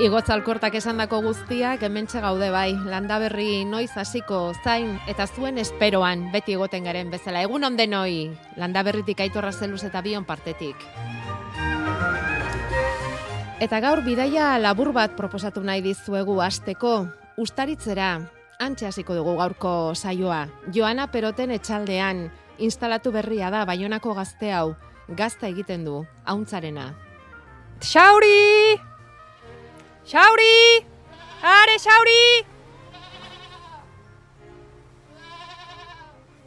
Igotz alkortak esandako guztiak hementxe gaude bai, landa berri noiz hasiko zain eta zuen esperoan beti egoten garen bezala. Egun onden noi, landa berritik aitorra zeluz eta bion partetik. Eta gaur bidaia labur bat proposatu nahi dizuegu hasteko ustaritzera, antxe hasiko dugu gaurko saioa. Joana Peroten etxaldean, instalatu berria da, baionako gazte hau, gazta egiten du, hauntzarena. Xauri! Xauri! Are, Xauri!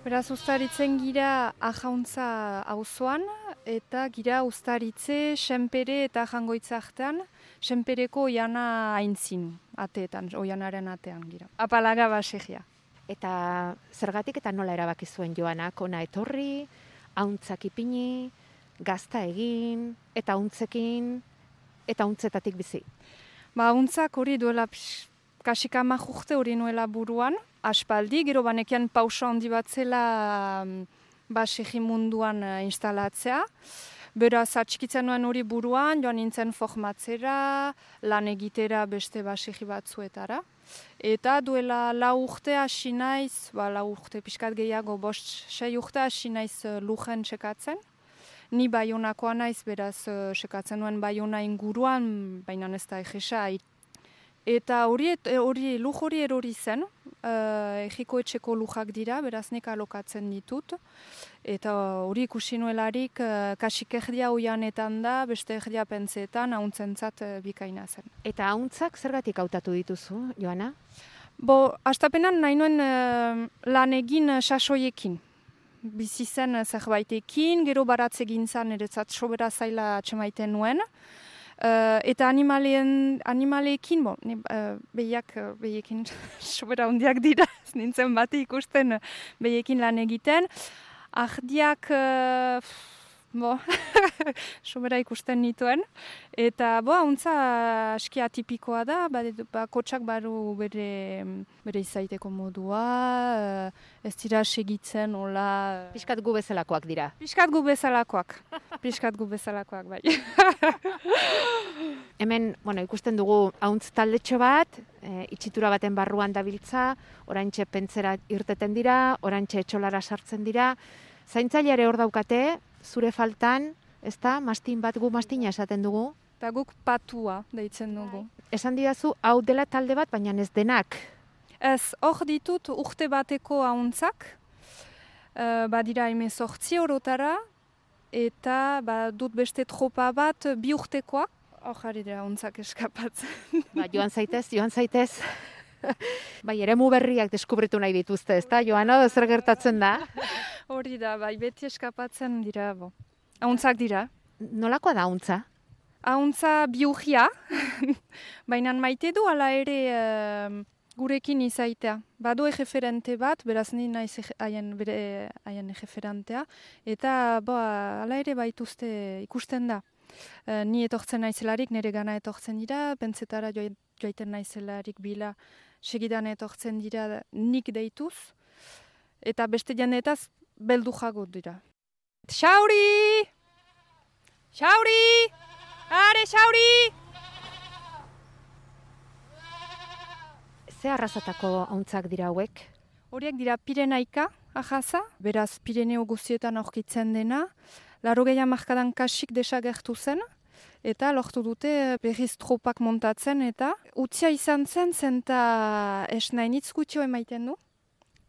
Beraz, ustaritzen gira ajauntza auzoan eta gira ustaritze senpere eta jangoitza artean, senpereko oiana aintzin, ateetan, oianaren atean gira. Apalaga basegia. Eta zergatik eta nola erabaki zuen joanak ona etorri, hauntzak ipini, gazta egin, eta untzekin, eta untzetatik bizi. Ba, untzak hori duela kasika urte hori nuela buruan, aspaldi, gero banekian pausa handi bat zela mm, ba, munduan uh, instalatzea. Beraz, atxikitzen nuen hori buruan, joan nintzen formatzera, lan egitera beste basegi batzuetara. Eta duela lau urte hasi naiz, ba, lau urte pixkat gehiago, bost, sei urte hasi naiz uh, lujen txekatzen. Ni baionakoa naiz, beraz, uh, sekatzen nuen baiona inguruan, baina ez da egesa. Eta hori, e, hori luj hori erori zen, uh, egiko etxeko lujak dira, beraz nik alokatzen ditut. Eta hori ikusi nuelarik, uh, kasik erdia oianetan da, beste erdia pentsetan, hauntzen bikaina zen. Eta hauntzak zergatik hautatu dituzu, Joana? Bo, astapenan nahi nuen uh, lan egin uh, sasoiekin bizi zen zerbaitekin, gero baratze gintzan eretzat sobera zaila atxemaiten nuen. Uh, eta animalien, animaleekin, bo, ne, uh, behiak, uh, behiekin sobera hundiak dira, nintzen bati ikusten behiekin lan egiten. Ahdiak, bo, sobera ikusten nituen. Eta, bo, hauntza aski atipikoa da, ba, ba, kotxak baru bere, bere izaiteko modua, eh, ez dira segitzen, hola... Piskat gu bezalakoak dira. Piskat gu bezalakoak. Piskat gu bezalakoak, bai. Hemen, bueno, ikusten dugu hauntz taldetxo bat, e, itxitura baten barruan dabiltza, orantxe pentsera irteten dira, orantxe etxolara sartzen dira, zaintzaileare hor daukate, zure faltan, ez da, mastin bat gu mastina esaten dugu? Eta guk patua deitzen dugu. Esan didazu, hau dela talde bat, baina ez denak? Ez, hor ditut urte bateko hauntzak, uh, badira eme sortzi horotara, eta ba, dut beste tropa bat bi urtekoa, hor jarri dira hauntzak eskapatzen. Ba, joan zaitez, joan zaitez. bai, ere berriak deskubritu nahi dituzte, ezta? Joana, zer gertatzen da? Hori da, bai, beti eskapatzen dira, bo. Auntzak dira. Nolakoa da auntza? Auntza biugia, baina maite du ala ere gurekin izaitea. Badu egeferente bat, beraz ni naiz haien bere haien egeferentea, eta bo, ala ere baituzte ikusten da. Uh, ni etortzen naizelarik, nire gana etortzen dira, pentsetara joaiten naizelarik bila segidan etortzen dira nik deituz, eta beste janetaz beldu jago dira. Xauri! Xauri! Are, Xauri! Ze arrazatako hauntzak dira hauek? Horiek dira Pirenaika, ahaza, beraz Pireneo guztietan aurkitzen dena, laro gehiago markadan kasik desagertu zen, eta lortu dute berriz tropak montatzen eta utzia izan zen zen eta esna emaiten du,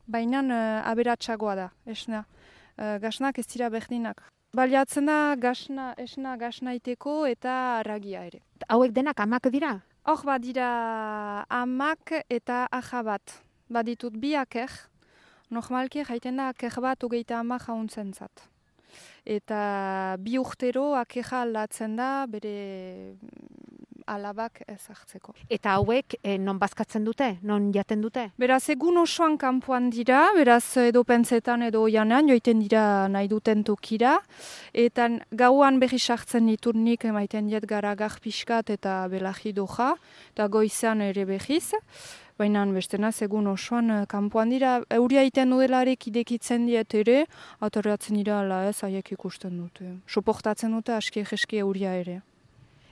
baina uh, aberatsagoa da esna. uh, gasnak ez dira berdinak. Baliatzen da gasna, esna gasnaiteko eta aragia ere. Hauek denak amak dira? Hor badira amak eta aja bat. Baditut bi aker, normalki jaiten da aker bat ugeita ama jauntzen zat. Eta bi urtero akeja aldatzen da bere alabak ezartzeko. Eta hauek eh, non bazkatzen dute, non jaten dute? Beraz, egun osoan kanpoan dira, beraz, edo pentsetan edo oianean, joiten dira nahi duten tokira. Eta gauan berri sartzen diturnik emaiten diet gara pixkat eta belaji doja, eta goizan ere behiz. Baina bestena egun osoan eh, kanpoan dira, euria iten nudelarek idekitzen diet ere, atorratzen dira ala ez, haiek ikusten dute. Soportatzen dute aski egeski euria ere.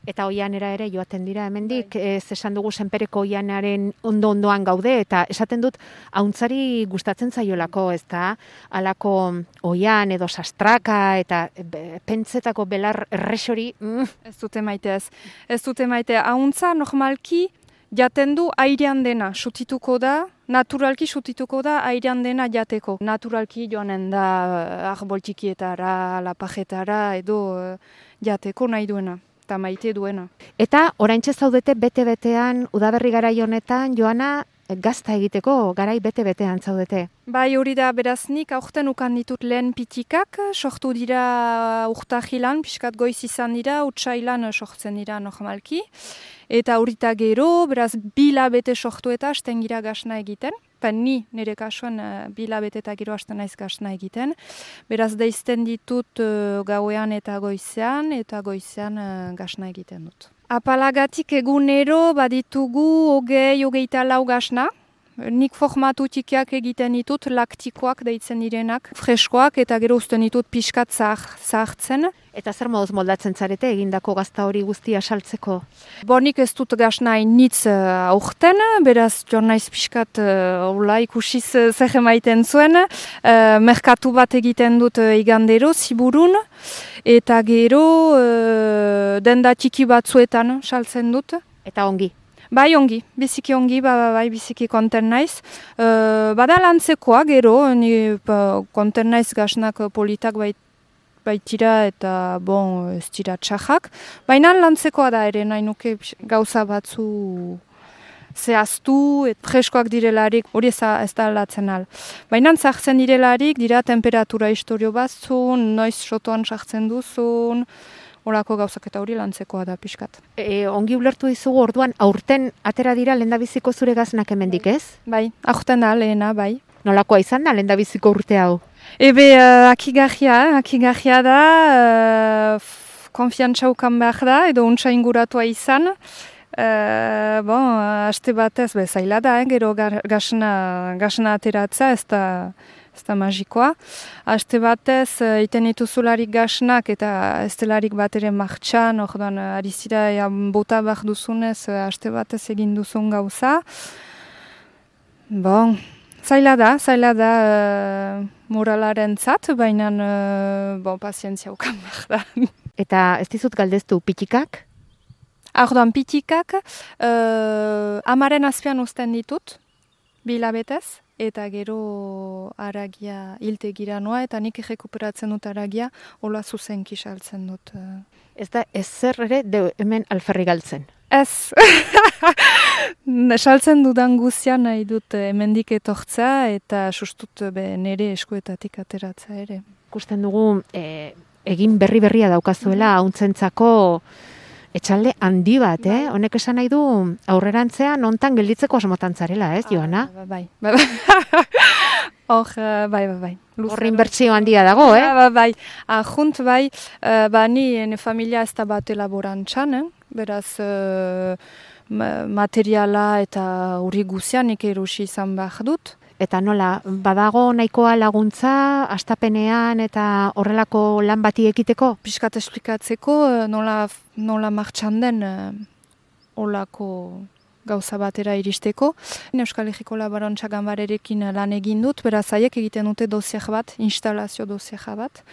Eta oianera ere joaten dira hemendik, bai. ez esan dugu senpereko oianaren ondo-ondoan gaude, eta esaten dut, hauntzari gustatzen zaiolako, ez da, alako oian edo sastraka, eta pentsetako belar erresori. Mm. Ez dute maite ez. Ez dute maite, hauntza normalki jaten du airean dena, sutituko da, naturalki sutituko da airean dena jateko. Naturalki joanen da arboltikietara, lapajetara, edo uh, jateko nahi duena eta maite duena. Eta oraintxe zaudete bete-betean udaberri garai honetan Joana gazta egiteko garai bete-betean zaudete. Bai hori da beraznik aurten ukan ditut lehen pitikak, sortu dira urtahilan, piskat goiz izan dira, utsailan sortzen dira normalki. Eta horita gero, beraz bila bete sortu eta asten gira gasna egiten ni nire kasuan uh, bila eta gero hasten naiz gasna egiten. Beraz deizten ditut uh, gauean eta goizean eta goizean uh, gasna egiten dut. Apalagatik egunero baditugu hogei hogeita lau gasna. Nik formatu txikiak egiten ditut, laktikoak deitzen direnak, freskoak eta gero usten ditut pixkat zahartzen. Eta zer moduz moldatzen zarete egindako gazta hori guztia saltzeko? Bonik ez dut gaz nahi nitz uh, aurten, beraz joan naiz pixkat uh, ikusiz uh, zer emaiten zuen. Uh, merkatu bat egiten dut uh, igandero, ziburun, eta gero uh, denda txiki batzuetan saltzen dut. Eta ongi? Bai ongi, biziki ongi, ba, ba, bai biziki konten naiz. Uh, bada lantzekoa gero, ni konten naiz gasnak politak bait, baitira eta bon, ez dira txajak. Baina lantzekoa da ere, nahi nuke gauza batzu zehaztu, et freskoak direlarik, hori ez, ez da alatzen al. Baina zartzen direlarik, dira temperatura historio batzun, noiz sotoan sartzen duzun, Horako gauzak eta hori lantzekoa da pixkat. E, ongi ulertu dizugu orduan aurten atera dira lendabiziko zure gaznak hemendik ez? Bai, aurten da lehena, bai. Nolakoa izan da lendabiziko urte hau? Ebe, uh, akigahia, akigahia da, uh, konfiantza ukan behar da, edo untsa inguratua izan. Uh, bon, haste batez bezaila da, eh, gero gasna, gasna ateratza, ez da ez da magikoa. Aste batez, uh, iten ituzularik gasnak eta ez delarik bat ere martxan, orduan, uh, ari zira, ja, bota behar duzunez, uh, aste batez egin duzun gauza. Bon, zaila da, zaila da uh, moralaren zat, baina, uh, bon, pazientzia ukan behar da. Eta ez dizut galdeztu pitikak? Orduan, pitikak, uh, amaren azpian usten ditut, bilabetez, eta gero aragia hilte gira noa, eta nik rekuperatzen dut aragia, hola zuzen kisaltzen dut. Ez da, ez zer ere, de hemen alferri galtzen? Ez, saltzen dudan guzia nahi dut hemendik etortza, eta sustut be, nere eskuetatik ateratza ere. Kusten dugu, e, egin berri berria daukazuela, hauntzen etxalde handi bat, eh? Bai. Honek esan nahi du aurrerantzean nontan gelditzeko asmotan zarela, ez, ah, Joana? Bai, bai, bai. Hor, uh, bai, bai, bai. Horri inbertsio handia dago, eh? Bai, bai, Ahunt, bai, uh, ba, ni ene familia ez da bat elaborantzan, eh? beraz, uh, materiala eta hori guzianik erusi izan behar dut. Eta nola, badago nahikoa laguntza, astapenean eta horrelako lan bati ekiteko? Piskat esplikatzeko, eh, nola, nola martxan den olako eh, gauza batera iristeko. Euskal Herriko Labarontza Gambarerekin lan egin dut, beraz haiek egiten dute doziak bat, instalazio doziak bat.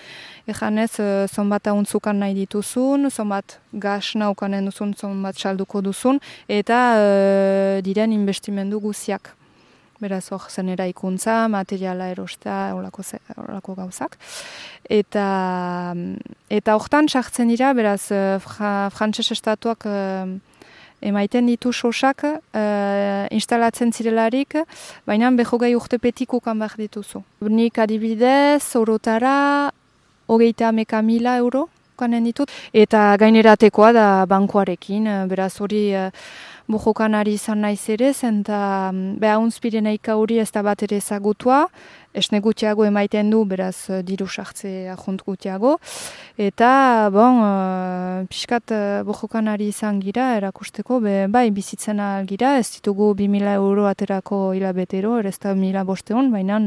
Ejan ez, eh, zonbat ahuntzukan nahi dituzun, zonbat gas naukanen duzun, zonbat salduko duzun, eta diren investimendu guziak beraz hor zen eraikuntza, materiala erostea, olako gauzak. Eta eta hortan sartzen dira, beraz, uh, frantses estatuak emaiten ditu sosak uh, instalatzen zirelarik, baina behogei urtepetik ukan behar dituzu. Nik adibidez, orotara, hogeita meka mila euro kanen ditut, eta gaineratekoa da bankuarekin, eh, beraz hori uh, bojokan ari izan naiz ere, zen da mm, beha unzpireneika hori ez da bat ere ezagutua, esne gutiago emaiten du, beraz, uh, diru sartze ahunt gutiago. Eta, bon, pixkat bojokan ari izan gira, erakusteko, be, bai, bizitzen gira, ez ditugu 2000 euro aterako hilabetero, ere ez da 1000 bosteon, baina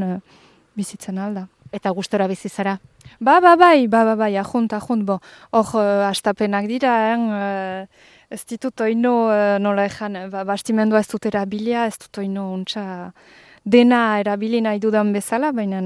bizitzen alda. Eta gustora bizizara? Ba, ba, bai, ba, ba, bai, ahunt, ahunt, bo. Hor, uh, astapenak dira, eh, ez ditut oino, uh, nola ezan, ba, bastimendua ez dut erabilia, ez dut oino untxa dena erabili nahi dudan bezala, baina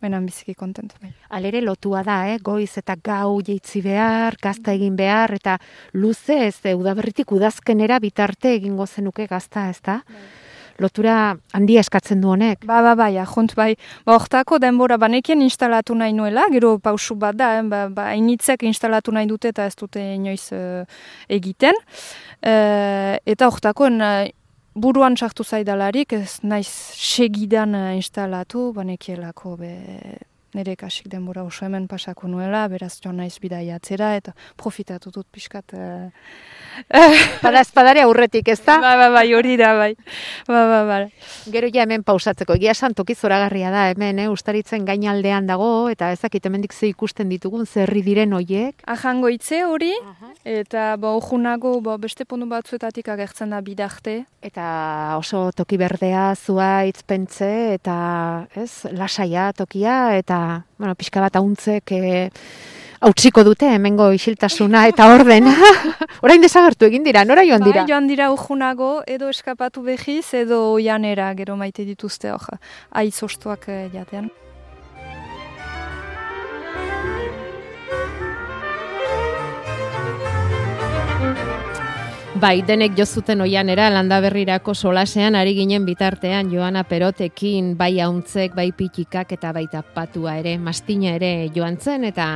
baina biziki kontentu. Bai. Alere lotua da, eh? goiz eta gau jeitzi behar, gazta egin behar, eta luze ez, udaberritik udazkenera bitarte egingo zenuke gazta, ez da? Bai. Lotura handia eskatzen du honek. Ba, ba, bai, ahont, bai. Ba, ortako denbora banekien instalatu nahi nuela, gero pausu bat da, eh? ba, ba, initzek instalatu nahi dute eta ez dute inoiz uh, egiten. Uh, eta ortako, buruan sartu zaidalarik, ez naiz segidan instalatu, banekielako be, nire kasik denbora oso hemen pasako nuela, beraz joan naiz bidaiatzera, eta profitatu dut pixkat... Uh, Bada espadari aurretik, ez da? Ba, ba, ba, hori da, bai. Ba, ba, ba. Gero ja hemen pausatzeko, egia santoki zoragarria da hemen, eh? ustaritzen gainaldean dago, eta ezakit hemendik ze ikusten ditugun, zerri diren hoiek. Ajango itze hori, eta bo, junago, bo, beste puntu batzuetatik agertzen da bidarte. Eta oso toki berdea, zua itzpentze, eta ez, lasaia tokia, eta, bueno, pixka bat hauntzek... E, hautsiko dute hemengo isiltasuna eta ordena. Orain desagertu egin dira, nora joan dira? Bai, joan dira ujunago, edo eskapatu behiz, edo janera, gero maite dituzte hor, aiz ostuak eh, jatean. Bai, denek jozuten oianera landa berrirako solasean ari ginen bitartean Joana Perotekin, bai hauntzek, bai pitikak eta baita patua ere, mastina ere joan zen, eta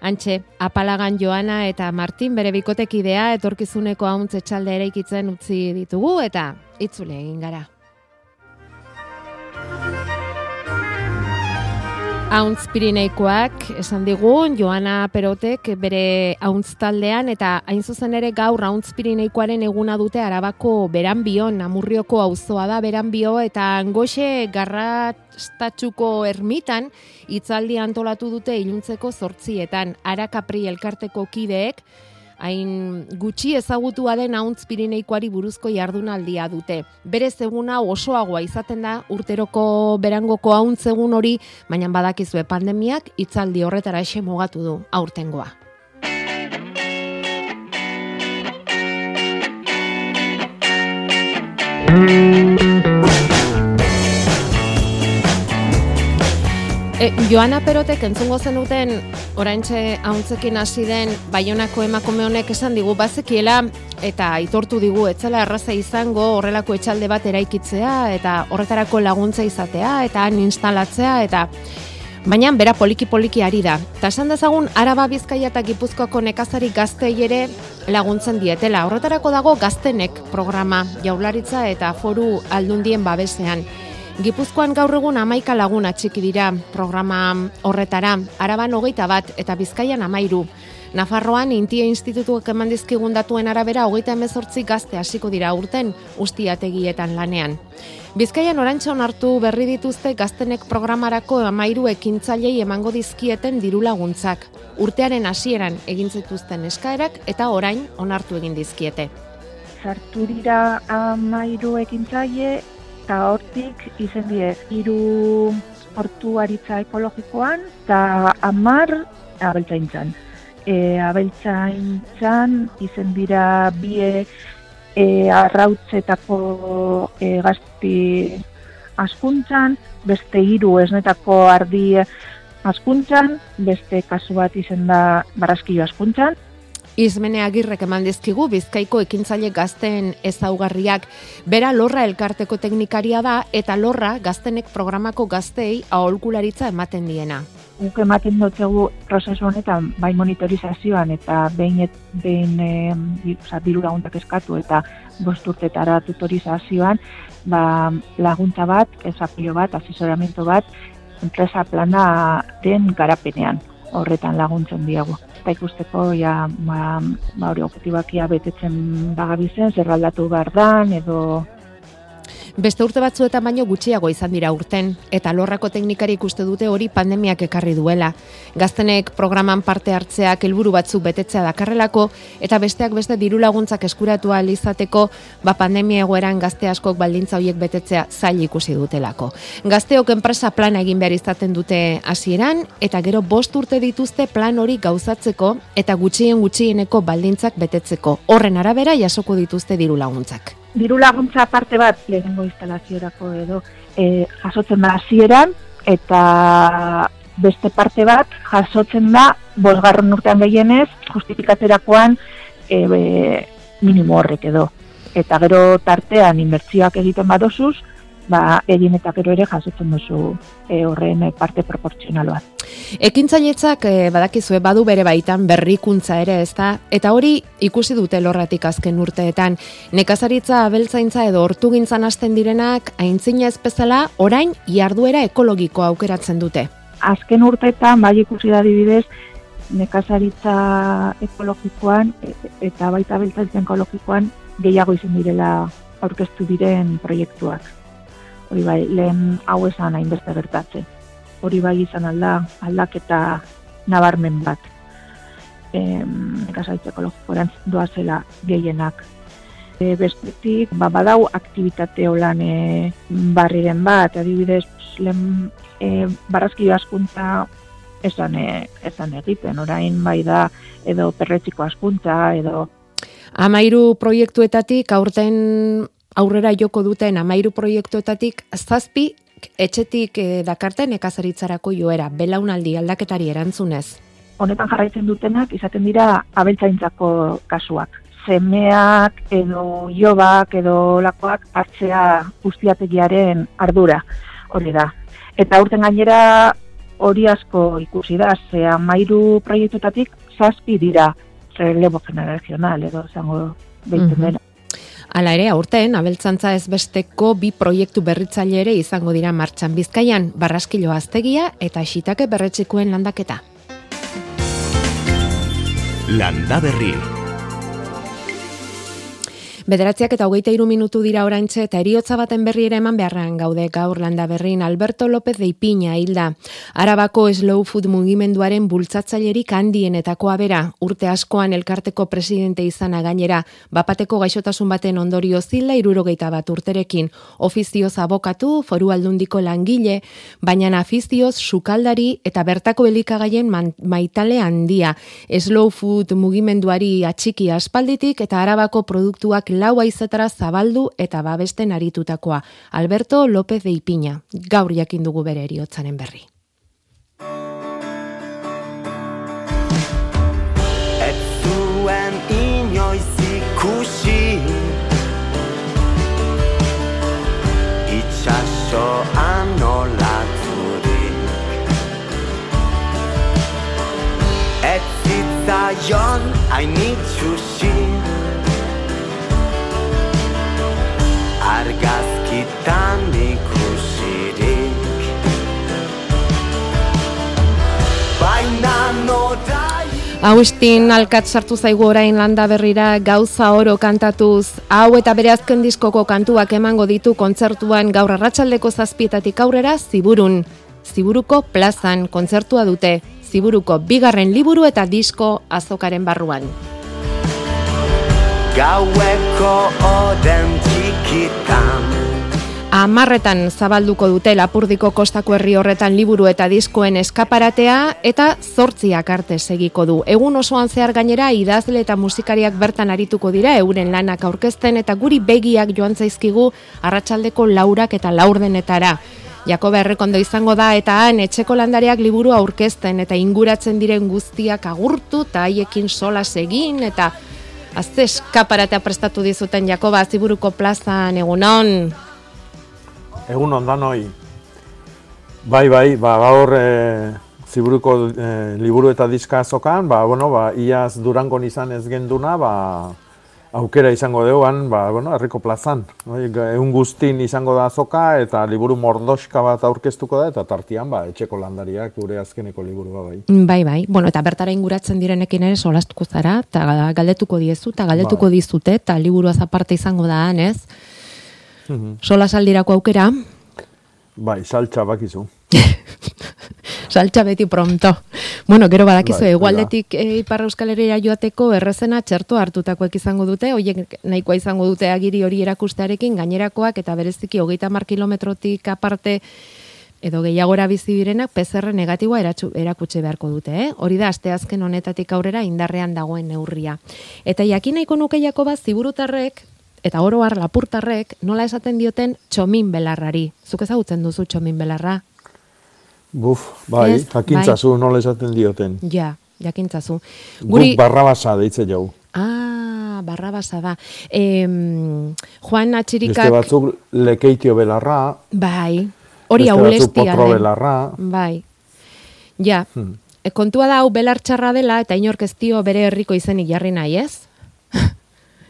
Antxe, apalagan Joana eta Martin bere bikotekidea etorkizuneko hauntze txalde ere ikitzen utzi ditugu eta itzule egin gara. Hauntz Pirineikoak esan digun, Joana Perotek bere hauntz taldean eta hain zuzen ere gaur hauntz Pirineikoaren eguna dute arabako beranbion, amurrioko auzoa da beranbio eta angoxe garrastatxuko ermitan hitzaldi antolatu dute iluntzeko zortzietan, arakapri elkarteko kideek, hain gutxi ezagutua den hauntz pirineikoari buruzko jardunaldia dute. Bere eguna osoagoa izaten da urteroko berangoko hauntz egun hori, baina badakizue pandemiak hitzaldi horretara ese mugatu du aurtengoa. E, Joana Perotek entzungo zenuten oraintxe hauntzekin hasi den Baionako emakume honek esan digu bazekiela eta aitortu digu etzela erraza izango horrelako etxalde bat eraikitzea eta horretarako laguntza izatea eta han instalatzea eta baina bera poliki poliki ari da. Ta esan dezagun Araba Bizkaia eta Gipuzkoako nekazari gaztei ere laguntzen dietela. Horretarako dago gaztenek programa Jaularitza eta Foru Aldundien babesean. Gipuzkoan gaur egun amaika laguna txiki dira programa horretara, araban hogeita bat eta bizkaian amairu. Nafarroan Intia Institutuak eman dizkigun datuen arabera hogeita emezortzi gazte hasiko dira urten ustiategietan lanean. Bizkaian orantxo hartu berri dituzte gaztenek programarako amairu ekintzailei emango dizkieten diru laguntzak. Urtearen hasieran egin zituzten eskaerak eta orain onartu egin dizkiete. Sartu dira amairu ekintzaile eta hortik izen diez, hiru portuaritza ekologikoan eta amar abeltzaintzan. E, abeltzaintzan izen dira bie e, arrautzetako e, gazti askuntzan, beste hiru esnetako ardi askuntzan, beste kasu bat izen da barazkio askuntzan, Izmene agirrek eman dizkigu Bizkaiko ekintzaile gazten ezaugarriak. Bera lorra elkarteko teknikaria da eta lorra gaztenek programako gaztei aholkularitza ematen diena. Guk ematen dutzegu prozesu honetan bai monitorizazioan eta behin, et, behin e, oza, diru laguntak eskatu eta bost urtetara tutorizazioan ba, laguntza bat, ezapio bat, asesoramiento bat, enpresa plana den garapenean horretan laguntzen diago. Eta ikusteko, ja, ba, ba hori betetzen bagabizen, zer aldatu behar dan, edo Beste urte batzuetan baino gutxiago izan dira urten, eta lorrako teknikari ikuste dute hori pandemiak ekarri duela. Gaztenek programan parte hartzeak helburu batzuk betetzea dakarrelako, eta besteak beste diru laguntzak eskuratu izateko, ba pandemia egoeran gazte askok baldintza horiek betetzea zail ikusi dutelako. Gazteok enpresa plan egin behar izaten dute hasieran eta gero bost urte dituzte plan hori gauzatzeko eta gutxien gutxieneko baldintzak betetzeko. Horren arabera jasoko dituzte diru laguntzak diru laguntza parte bat lehenengo instalaziorako edo e, jasotzen da hasieran eta beste parte bat jasotzen da bosgarren urtean gehienez justifikatzerakoan e, minimo horrek edo. Eta gero tartean inbertzioak egiten badosuz, ba, egin eta gero ere jasotzen duzu e, horren parte proportzional bat. Ekintzailetzak e, badakizue badu bere baitan berrikuntza ere ez da, eta hori ikusi dute lorratik azken urteetan. Nekazaritza abeltzaintza edo hortugintzan hasten direnak, aintzina ez bezala, orain jarduera ekologiko aukeratzen dute. Azken urteetan, bai ikusi da dibidez, nekazaritza ekologikoan e, eta baita abeltzaintza ekologikoan gehiago izan direla aurkeztu diren proiektuak hori bai, lehen hau esan hainbeste gertatze. Hori bai izan alda, aldaketa nabarmen bat. Em, Gazaitze ekologikoaren doazela gehienak. E, bestetik, ba, badau aktivitate holan e, barriren bat, adibidez, lehen e, barrazki askuntza esan, e, esan egiten, orain bai da, edo perretziko askuntza, edo Amairu proiektuetatik aurten aurrera joko duten amairu proiektuetatik zazpi etxetik eh, dakarten ekazaritzarako joera, belaunaldi aldaketari erantzunez. Honetan jarraitzen dutenak izaten dira abeltzaintzako kasuak. Zemeak edo jobak edo lakoak hartzea guztiategiaren ardura hori da. Eta urten gainera hori asko ikusi da, ze amairu proiektuetatik zazpi dira relevo generazional edo zango behiten dena. Hala ere, aurten, abeltzantza ez besteko bi proiektu berritzaile ere izango dira martxan bizkaian, barraskilo aztegia eta xitake berretxikoen landaketa. Landa berri. Bederatziak eta hogeita iru minutu dira oraintxe eta eriotza baten berri ere eman beharran gaude gaur landa berrin Alberto López de Ipiña hilda. Arabako slow food mugimenduaren bultzatzailerik handienetakoa bera, urte askoan elkarteko presidente izana gainera, bapateko gaixotasun baten ondorio zila irurogeita bat urterekin, ofizioz abokatu, foru aldundiko langile, baina afizioz sukaldari eta bertako elikagaien maitale handia. Slow food mugimenduari atxiki aspalditik eta arabako produktuak lau aizetara zabaldu eta babesten aritutakoa. Alberto López de Ipiña, gaur jakin dugu bere eriotzaren berri. Ez zuen inoiz ikusi Itxasoan olatzurik Ez zitzaion hainitxusi argazkitan ikusirik Baina norai Agustin alkat sartu zaigu orain landa berrira gauza oro kantatuz. Hau eta bere azken diskoko kantuak emango ditu kontzertuan gaur arratsaldeko zazpietatik aurrera ziburun. Ziburuko plazan kontzertua dute. Ziburuko bigarren liburu eta disko azokaren barruan gaueko oden txikitan. Amarretan zabalduko dute Lapurdiko kostako herri horretan liburu eta diskoen eskaparatea eta zortziak arte segiko du. Egun osoan zehar gainera idazle eta musikariak bertan arituko dira euren lanak aurkezten eta guri begiak joan zaizkigu arratsaldeko laurak eta laurdenetara. Jakoba errekondo izango da eta han etxeko landariak liburu aurkezten eta inguratzen diren guztiak agurtu eta haiekin solas egin eta azte eskaparatea prestatu dizuten Jakoba ziburuko plazan egunon. Egun ondan hoi. Bai, bai, ba, gaur e, ziburuko e, liburu eta diska azokan, ba, bueno, ba, iaz durangon izan ez genduna, ba, aukera izango deuan, ba, bueno, herriko plazan. Bai, egun guztin izango da azoka eta liburu mordoska bat aurkeztuko da, eta tartian, ba, etxeko landariak gure azkeneko liburu bai. Bai, bai. Bueno, eta bertara inguratzen direnekin ere solastuko zara, eta galdetuko diezu, eta galdetuko Bai. dizute, eta liburuaz aparte izango da, ez? Mhm. Solasaldirako aukera, Bai, saltza bakizu. Saltza beti pronto. Bueno, gero badakizu, Bai, egualdetik e, Ipar Euskal Herria joateko errezena txerto hartutakoek izango dute, hoiek nahikoa izango dute agiri hori erakustearekin, gainerakoak eta bereziki hogeita mar kilometrotik aparte edo gehiagora bizi direnak PCR negatiboa erakutsi beharko dute, eh? Hori da asteazken honetatik aurrera indarrean dagoen neurria. Eta jakin nahiko nuke Jakoba ziburutarrek eta oro har lapurtarrek nola esaten dioten txomin belarrari. Zuk ezagutzen duzu txomin belarra? Buf, bai, Ez, jakintzazu nola esaten dioten. Ja, jakintzazu. Guri... Guk barrabasa deitze jau. Ah, barrabasa da. Em, Juan Beste Atxirikak... batzuk lekeitio belarra, Bai, hori beste batzuk aulestia potro den. belarra. Bai. Ja, Hmm. e, kontua da hau belar txarra dela eta inork ez dio bere herriko izenik jarri nahi, ez?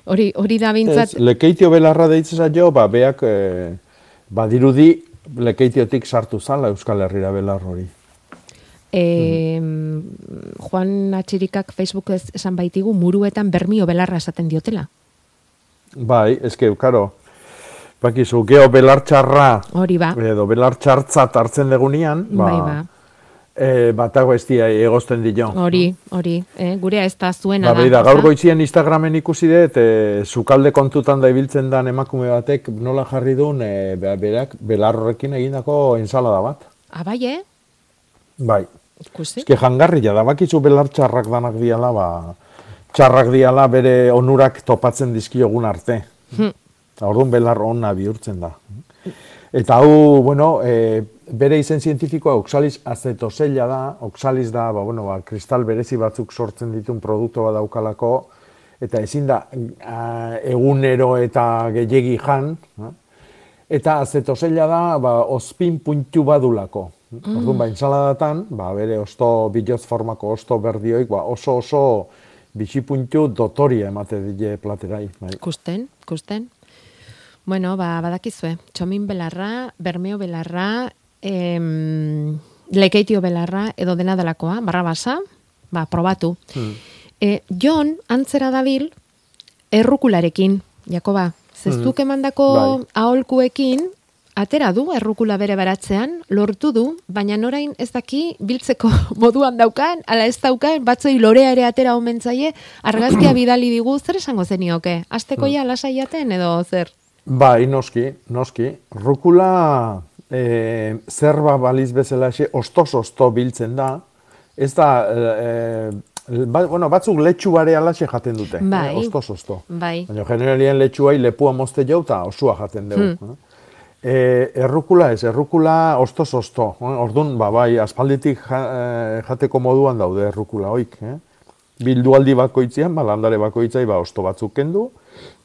hori, hori da Ez, bintzat... lekeitio belarra deitzen zaio, ba, beak, e, badirudi, lekeitiotik sartu zala Euskal Herrira belar hori. E, Juan Atxirikak Facebook ez esan baitigu muruetan bermio belarra esaten diotela. Bai, eske, karo, bakizu, geho belartxarra, Hori ba, edo belartxartzat hartzen degunian, ba, bai ba. E, batago ez dia egozten dio. Hori, hori, eh? gurea ez da zuena Ba, da. gaur ezta? goitzien Instagramen ikusi dut, e, sukalde kontutan da ibiltzen dan emakume batek nola jarri duen e, be- berak belar horrekin egindako ensalada bat. Ah, bai, eh? Bai, Ikusi? eske jangarria da, bakizu belar txarrak danak diala, ba, txarrak diala bere onurak topatzen dizkiogun arte. Hm. Orduan belar ona bihurtzen da. Eta hau, bueno, e, bere izen zientifikoa oxalis acetosella da, oxalis da, ba, bueno, ba, kristal berezi batzuk sortzen ditun produktu bat daukalako, eta ezin da a, egunero eta gehiegi jan, eh? eta acetosella da, ba, ospin puntu badulako. Orduan, ba, ensaladatan, ba, bere osto, biloz formako osto berdioik, ba, oso oso bizi puntu dotoria emate die platerai. Bai. Ikusten, ikusten. Bueno, ba, badakizue, txomin belarra, bermeo belarra, em, lekeitio belarra, edo dena delakoa, barra basa, ba, probatu. Hmm. E, Jon, antzera dabil, errukularekin, Jakoba, zeztuk emandako Bai. aholkuekin, atera du errukula bere baratzean, lortu du, baina orain ez daki biltzeko moduan daukan, ala ez daukan, batzoi lorea ere atera omentzaie, argazkia bidali digu, zer esango zenioke? Azteko ja lasai jaten edo zer? Bai, noski, noski. Rukula e, zerba baliz bezala xe, ostos-osto biltzen da. Ez da, e, ba, bueno, batzuk letxu bare alaxe jaten dute. Bai. Eh, ostos-osto. Bai. Baina generalien letxuai lepua mozte jau eta osua jaten dugu. Hmm. E, errukula ez, errukula ostos-osto. Eh? Orduan, ba, bai, aspalditik ja, jateko moduan daude errukula hoik. Eh? Bildualdi bakoitzean, ba, landare bakoitzai, ba, osto batzuk kendu,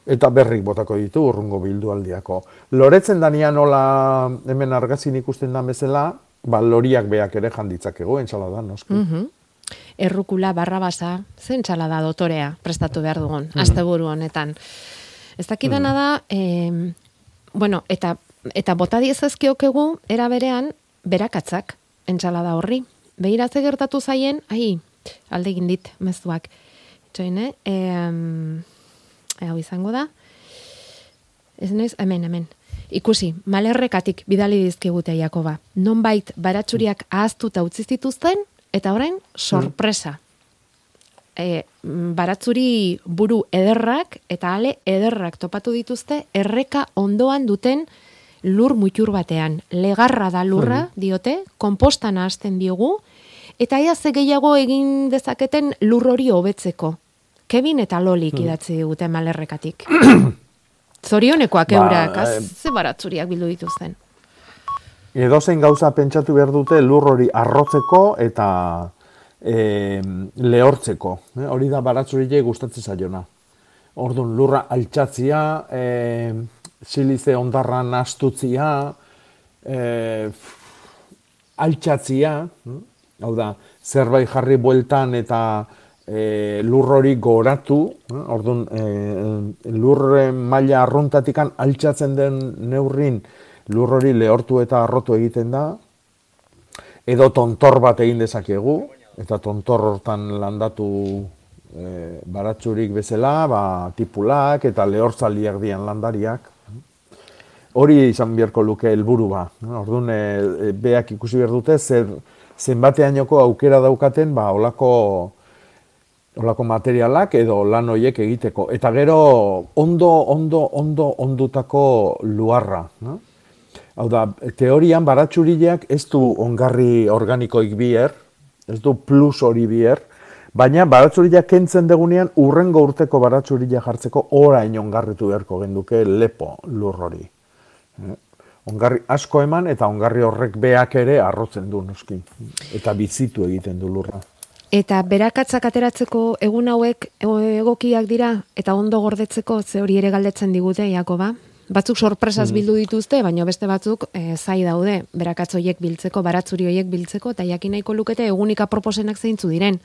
eta berrik botako ditu urrungo bildualdiako. Loretzen danian nola hemen argazin ikusten da bezala, ba, loriak beak ere janditzakego, ensalada, noski. Mhm. Errukula barra basa, zen txalada dotorea prestatu behar dugun, asteburu honetan. Ez dakidana da, em, bueno, eta, eta bota diezazkiokegu, era berean, berakatzak, entsalada horri. Behiratze gertatu zaien, ai, alde egin dit, mezuak. Txoin, eh? Em, hau izango da. Ez naiz, hemen, hemen. Ikusi, malerrekatik bidali dizkigute Jakoba. Nonbait baratsuriak ahaztuta utzi zituzten eta orain sorpresa. E, mm, baratzuri buru ederrak eta ale ederrak topatu dituzte erreka ondoan duten lur mutur batean. Legarra da lurra, diote, konpostan hasten diogu, eta ia ze gehiago egin dezaketen lur hori hobetzeko. Kevin eta Lolik idatzi digute malerrekatik. Zorionekoak Ba, eurak, eh, az, ze baratzuriak bildu dituzten. edozein gauza pentsatu behar dute lur hori arrotzeko eta e, lehortzeko. Eh? Hori da baratzurile gustatzen zaiona. Orduan lurra altxatzia, e, silize ondarra nastutzia, e, altxatzia, hm? hau da, zerbait jarri bueltan eta e, lur hori goratu, eh? orduan e, lur maila arruntatikan altxatzen den neurrin lur hori lehortu eta arrotu egiten da, edo tontor bat egin dezakegu, eta tontor hortan landatu e, baratsurik bezala, ba, tipulak eta lehortzaliak dian landariak. Hori izan beharko luke helburu ba. Orduan, e, beak ikusi behar dute, zer, zenbateainoko aukera daukaten, ba, olako, olako materialak edo lan horiek egiteko. Eta gero, ondo, ondo, ondo, ondutako luarra. No? Hau da, teorian baratsurileak ez du ongarri organikoik bier, ez du plus hori bier, baina baratsurileak kentzen degunean urrengo urteko baratsurila jartzeko orain ongarritu beharko genduke lepo lur hori. Eh? Ongarri asko eman eta ongarri horrek beak ere arrotzen du noski. Eta bizitu egiten du lurra. Eta berakatzak ateratzeko egun hauek egokiak dira eta ondo gordetzeko ze hori ere galdetzen digute Jakoba batzuk sorpresaz mm. bildu dituzte, baina beste batzuk e, zai daude, berakatz horiek biltzeko, baratzuri horiek biltzeko, eta jakin nahiko lukete egunika proposenak zeintzu diren.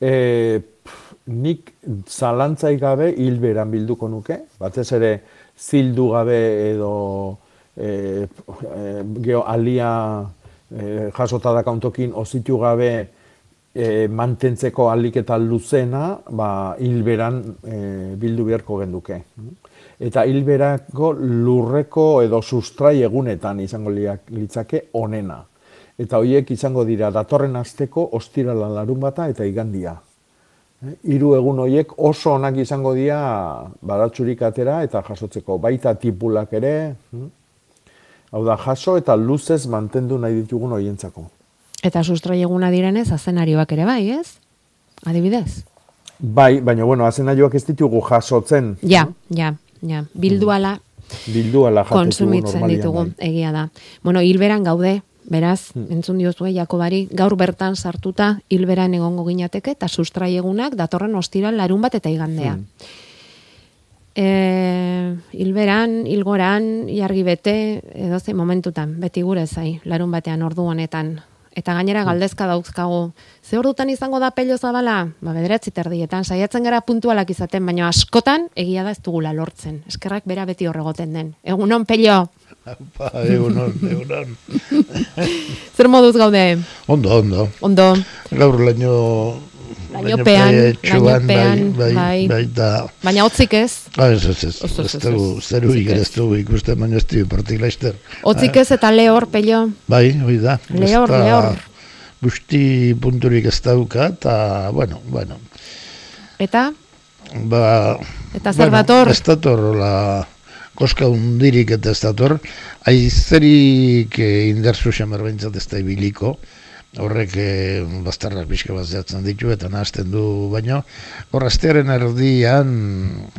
E, nik zalantzai gabe hilberan bilduko nuke, batez ere zildu gabe edo e, e, geho alia e, jasota da kauntokin ozitu gabe e, mantentzeko alik eta luzena, ba, hilberan e, bildu beharko genduke eta hilberako lurreko edo sustrai egunetan izango litzake onena. Eta horiek izango dira datorren asteko ostirala larun bata eta igandia. Eh, hiru egun horiek oso onak izango dira baratsurik atera eta jasotzeko baita tipulak ere. Hm? Hau da, jaso eta luzez mantendu nahi ditugun horientzako. Eta sustrai eguna direnez, azenarioak ere bai, ez? Adibidez? Bai, baina bueno, azenarioak ez ditugu jasotzen. Ja, ja, ja, bilduala, bilduala konsumitzen ditugu, bai. egia da. Bueno, hilberan gaude, beraz, hmm. entzun diozue, Jakobari, gaur bertan sartuta hilberan egongo ginateke, eta sustraiegunak datorren ostiral larun bat eta igandea. Hmm. E, hilberan, hilgoran, jargi bete, edo ze momentutan, beti gure zai, larun batean ordu honetan, Eta gainera galdezka dauzkagu, ze ordutan izango da pello zabala? Ba, bederatzi terdietan, saiatzen gara puntualak izaten, baina askotan egia da ez dugula lortzen. Eskerrak bera beti horregoten den. Egunon, pello! Ba, egunon, egunon. Zer moduz gaude? Ondo, ondo. Ondo. Gaur laino Lainopean, lainopean, bai, bai, bai, da. Baina otzik ez? Ba, ez, ez, ez, ez, dugu, zeru ez dugu ikusten, baina ez dugu partik laizter. Otzik ez eta lehor, pello? Bai, hoi da. Lehor, lehor. Busti punturik ez dauka, eta, bueno, bueno. Eta? Ba, eta zer bueno, dator? Ez dator, la koska undirik eta ez dator. Aizerik eh, indarzu xamar ez da ibiliko horrek e, bastarrak pixka bat zehatzen ditu eta nahazten du baino. Hor, astearen erdian,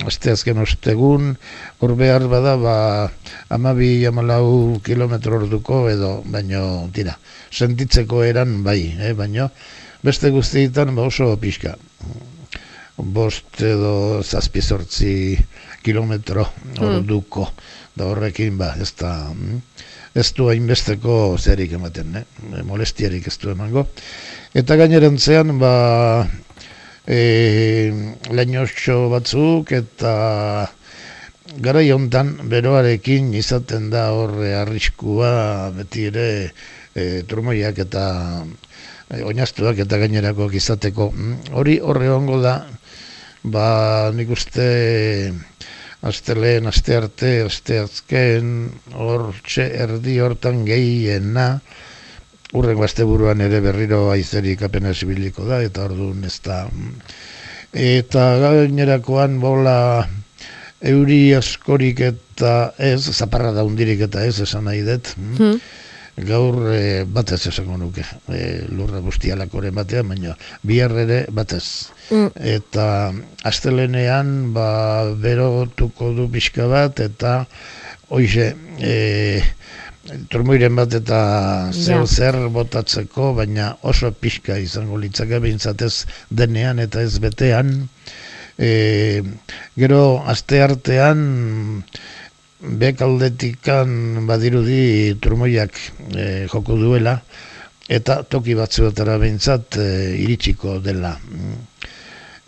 aste azken ostegun, hor behar bada, ba, amabi amalau kilometro orduko edo, baino, tira, sentitzeko eran bai, eh, baino, beste guztietan ba oso pixka. Bost edo zazpizortzi kilometro hmm. orduko, da horrekin, ba, ez da, mm, ez du hainbesteko zerik ematen, ne? molestiarik ez du emango. Eta gainerantzean, ba, e, batzuk eta gara hontan beroarekin izaten da horre arriskua beti ere e, turmoiak eta e, oinaztuak eta gainerakoak izateko. Mm, hori horre hongo da, ba, nik uste aste lehen, aste arte, aste azken, hor txe erdi hortan gehiena, urren buruan ere berriro aizerik apena zibiliko da, eta orduan ez da. Eta gainerakoan bola euri askorik eta ez, zaparra da undirik eta ez, esan nahi dut. Hmm gaur e, batez esango nuke e, lurra bustialakoren batean, baina bihar ere batez. Mm. Eta astelenean ba, berotuko du pixka bat eta hoize e, turmoiren bat eta Ja. zer botatzeko, baina oso pixka izango litzake bintzatez denean eta ez betean. E, gero, aste artean, bekaldetikan badirudi turmoiak e, joko duela, eta toki batzuetara behintzat e, iritsiko dela.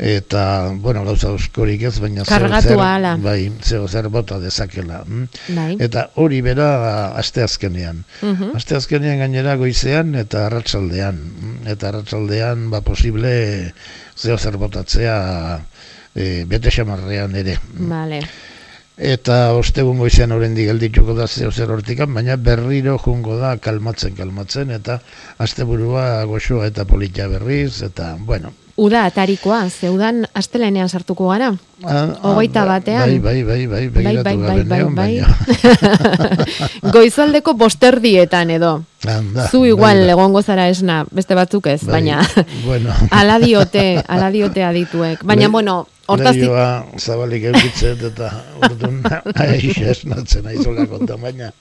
Eta, bueno, gauza oskorik ez, baina Kargatu zer, bai, zeo zer bota dezakela. mm. Bai. Eta hori bera asteazkenean. Mhm. Asteazkenean gainera goizean eta arratsaldean. Mm, Eta arratsaldean ba posible zeo zer botatzea e, bete xamarrean ere. Vale. Eta ostegun goizean oraindik geldituko da zeo zer hortikan, baina berriro jungo da kalmatzen kalmatzen eta asteburua goxoa eta polita berriz eta bueno, Uda atarikoa, zeudan astelenean sartuko gara. Ah, Hogeita ah, batean. Bai, bai, bai, bai, Bai, bai, bai, bai, bai. Goizaldeko bosterdietan edo. Anda, Zu igual egongo zara esna, beste batzuk ez, Bai, baina bueno. ala diote, ala diote adituek. Baina, Le- bueno, hortaz Leioa zabalik eukitzet eta orduan aixe esnatzen aizola konta, baina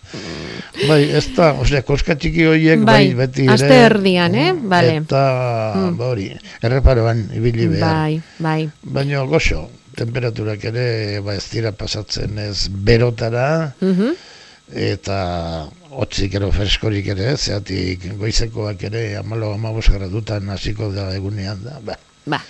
bai, ez da, osea, koska txiki horiek bai, Bai, beti ere aste erdian, eh? Vale. eta Mm. ba hori, erreparoan ibili behar Bai, bai. baina goxo, temperaturak ere ba ez dira pasatzen ez berotara Mhm. Eta hotzik ero freskorik ere, zeatik goizekoak ere amalo amabos gradutan hasiko da egunean da, ba. Ba.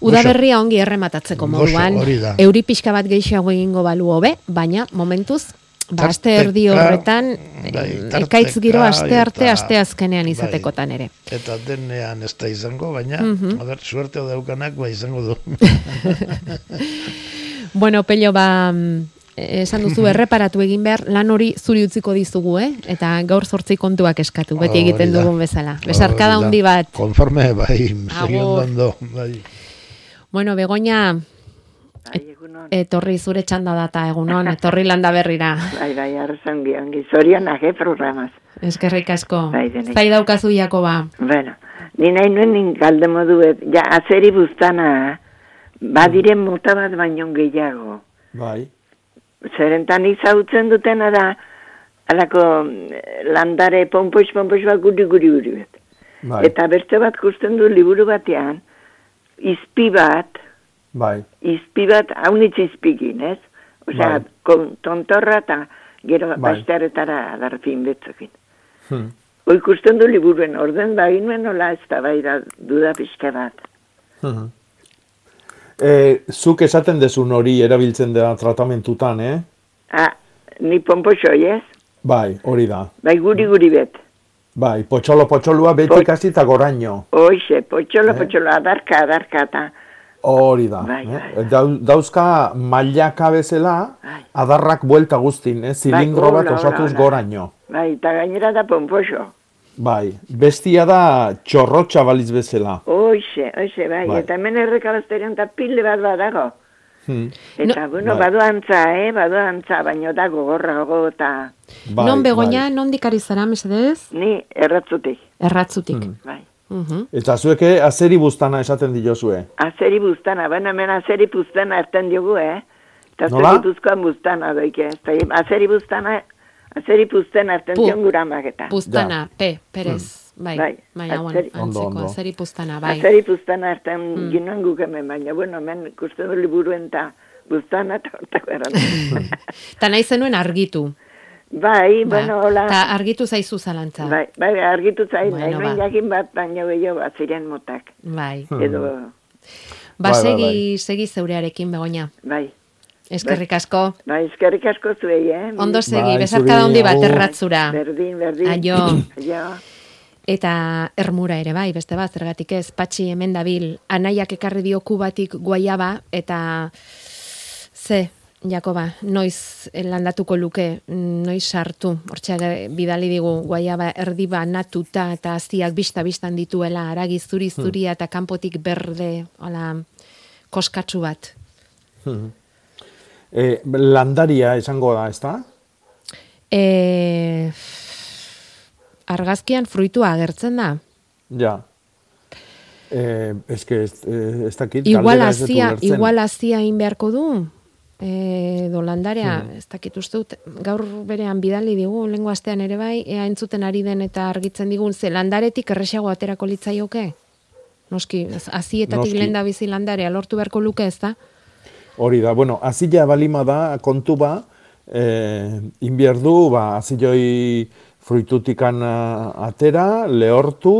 Udaberria ongi errematatzeko moduan, euri pixka bat gehiago egingo balu hobe, baina momentuz, ba, aste erdi horretan, bai, eh, tarteka ekaitz giro aste arte, eta- aste azkenean bai. izatekotan ere. Eta denean ez da izango, baina, Mhm. a ber, suerte daukanak ba izango du. Bueno, Pello, ba, mm, esan duzu erreparatu egin behar, lan hori zuri utziko dizugu, eh? Eta gaur sortzi kontuak eskatu, beti egiten dugun bezala. Besarkada handi bat. Konforme, bai, segi Agur. ondo, bai. Bueno, Begoña, Bai, egunon. etorri zure txanda data egunon, etorri landa berrira. Bai, bai, arrezongi, ongi, zorionak, eh, programaz. Eskerrik asko. Bai. Zai daukazu Jakoba. Bueno, ni nahi nuen nin galde moduet, ja, azeri buztana, badiren mota bat baino gehiago. Bai. Zerentan izautzen dutena da, alako mm, landare pompoix bat guri guri guri bet. Bai. Eta beste bat kusten du liburu batean, izpi bat, Bai. izpi bat, haunitz izpikin, ez? Osea, Bai. kon, tontorra eta gero Bai. bastearetara darfin betzokin. Hmm. Hoi ikusten du liburuen orden bagin nuen nola ez da bai da duda pixka bat. Mhm. E, zuk esaten dezun hori erabiltzen da tratamentutan, eh? Ah, ni pompoxoi ez? Bai, hori da. Bai guri guri bet. Bai, potxolo potxolua betik Pot- hasi eta goraino. Hoxe, potxolo, Eh? potxolo, adarka, adarka, eta Hori da. Bai, eh? bai. Dau- dauzka mailaka bezala, Bai. adarrak buelta guztin, eh? zilindro hola, bat osatuz goraino. bai, eta gainera da pompoxo. Bai, bestia da txorrotxa baliz bezala. Hoxe, hoxe, bai, Bai. eta hemen errekalazterian eta pile bat badago. Hmm. Eta, bueno, bai. badoantza, eh, badoantza, baino da gogorrago eta Bai, non Begoña, bai. nondik ari zara, mesedez? ni erratzutik, Erratzutik. Hmm. bai. Mhm. Eta zueke azeri buztana esaten diozue. Azeri buztana, baina hemen azeri buztana erten diogu, eh? Eta Nola? azeri buztana doike, azeri buztana, azeri buztana erten Pu- dion guramak eta. Puztana, P, Perez. Bai, Bai, baina, bueno, azeri- Ondo, antzeko, ondo. azeri puztana, bai. Azeri buztana erten Mm. ginoen guk hemen, baina, bueno, hemen ikusten du liburuen eta buztana eta hortako erratzen. Ta nahi zenuen argitu. bai, Ba, bueno, hola. Ta argitu zaizu zalantza. Bai, bai, argitu zain, Bueno, nahi ba. jakin bat, baina gehiago bat ziren motak. Bai. Edo, Ba, Bai, bai, segi, segi zeurearekin, Begoña. bai. Eskerrik asko. Bai, eskerrik asko zuei, eh? Ondo segi, Bai, besarkada zuri, handi bat erratzura. Berdin, berdin. Aio. Aio. Eta ermura ere bai, beste bat, zergatik ez, patxi hemen dabil, anaiak ekarri dio kubatik guaiaba, eta ze, Jakoba, noiz landatuko luke, noiz sartu, hortxe bidali digu guaiaba erdi banatuta eta aztiak bista-bistan dituela, aragi zuri-zuria eta kanpotik berde, hola, koskatsu bat. E, landaria esango da, ezta? E, argazkian fruitua agertzen da. Ja. E, eske ez, e, ez dakit. Igual ulertzen. igual hasia egin beharko du. edo landarea, ez dakit uste dut, gaur berean bidali digu, lengo astean ere bai, ea entzuten ari den eta argitzen digun, ze landaretik erresago aterako litzaioke? Noski, azietatik lenda bizi landarea, lortu beharko luke ez da? Hori da, bueno, azila balima da kontu ba, eh, inbierdu, ba, aziloi fruitutikan ah, atera, lehortu,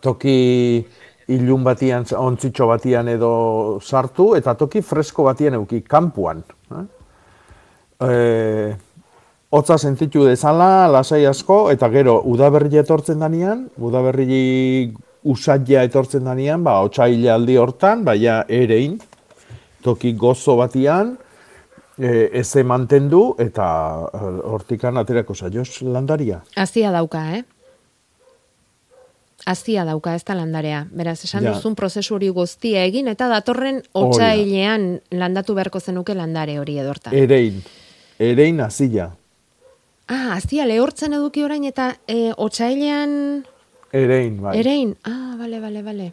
toki ilun batian, ontzitxo batian edo sartu, eta toki fresko batian euki, kanpuan. Eh? Eh, hotza sentitu dezala, lasai asko, eta gero, udaberri etortzen danean, udaberri usatia etortzen danean, ba, otxaile aldi hortan, baina erein, toki gozo batian, e, eze mantendu, eta eh, hortikan aterako saioz landaria. Azia dauka, eh? Azia dauka, ez da landarea. Beraz, esan Ja. duzun prozesu hori guztia egin, eta datorren da. otsailean landatu beharko zenuke landare hori edortan. Erein, erein azila. Ah, azia lehortzen eduki orain eta e, otsailean Erein, bai. erein. Ah, bale, bale, bale.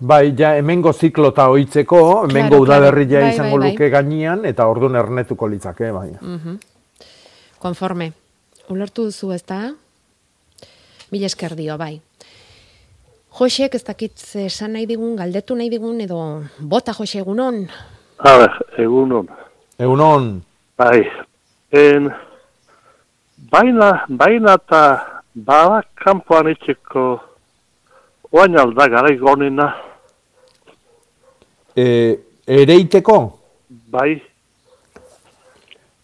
Bai, ja, hemengo ziklota oitzeko, hemengo Claro, udaberria claro. Bai, izango bai, bai. luke gainean, eta orduan ernetuko litzake, bai. Mhm. Konforme. Ulertu duzu ez da? Mila esker dio, bai. Josek ez dakit esan nahi digun, galdetu nahi digun, edo bota Jose egunon. A ber, egunon. Egunon, Bai. En, baina, baina eta bada kanpoan etxeko oain alda gara igonena. e, ereiteko? Bai,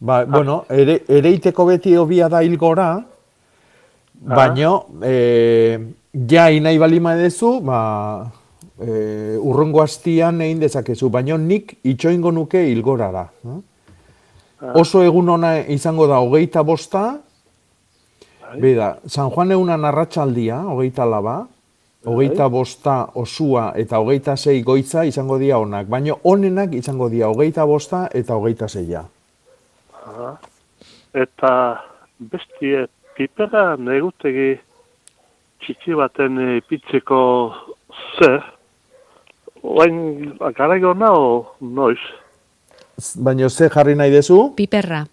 Ba, bueno, ere, ereiteko beti hobia da hilgora, baino, e, ja inai balima edezu, ba, e, urrungo hastian egin dezakezu, baino nik itxoingo nuke hilgorara. eh? Oso egun ona izango da hogeita bosta, Beda, San Juan egunan arratsaldia, hogeita laba, hogeita bosta osua eta hogeita sei goitza izango dira onak, baino onenak izango dira hogeita bosta eta hogeita seia. eta bestie pipera negutegi txiki baten ipitzeko zer, oain gara igona o noiz? Baino ze jarri nahi dezu? Piperra.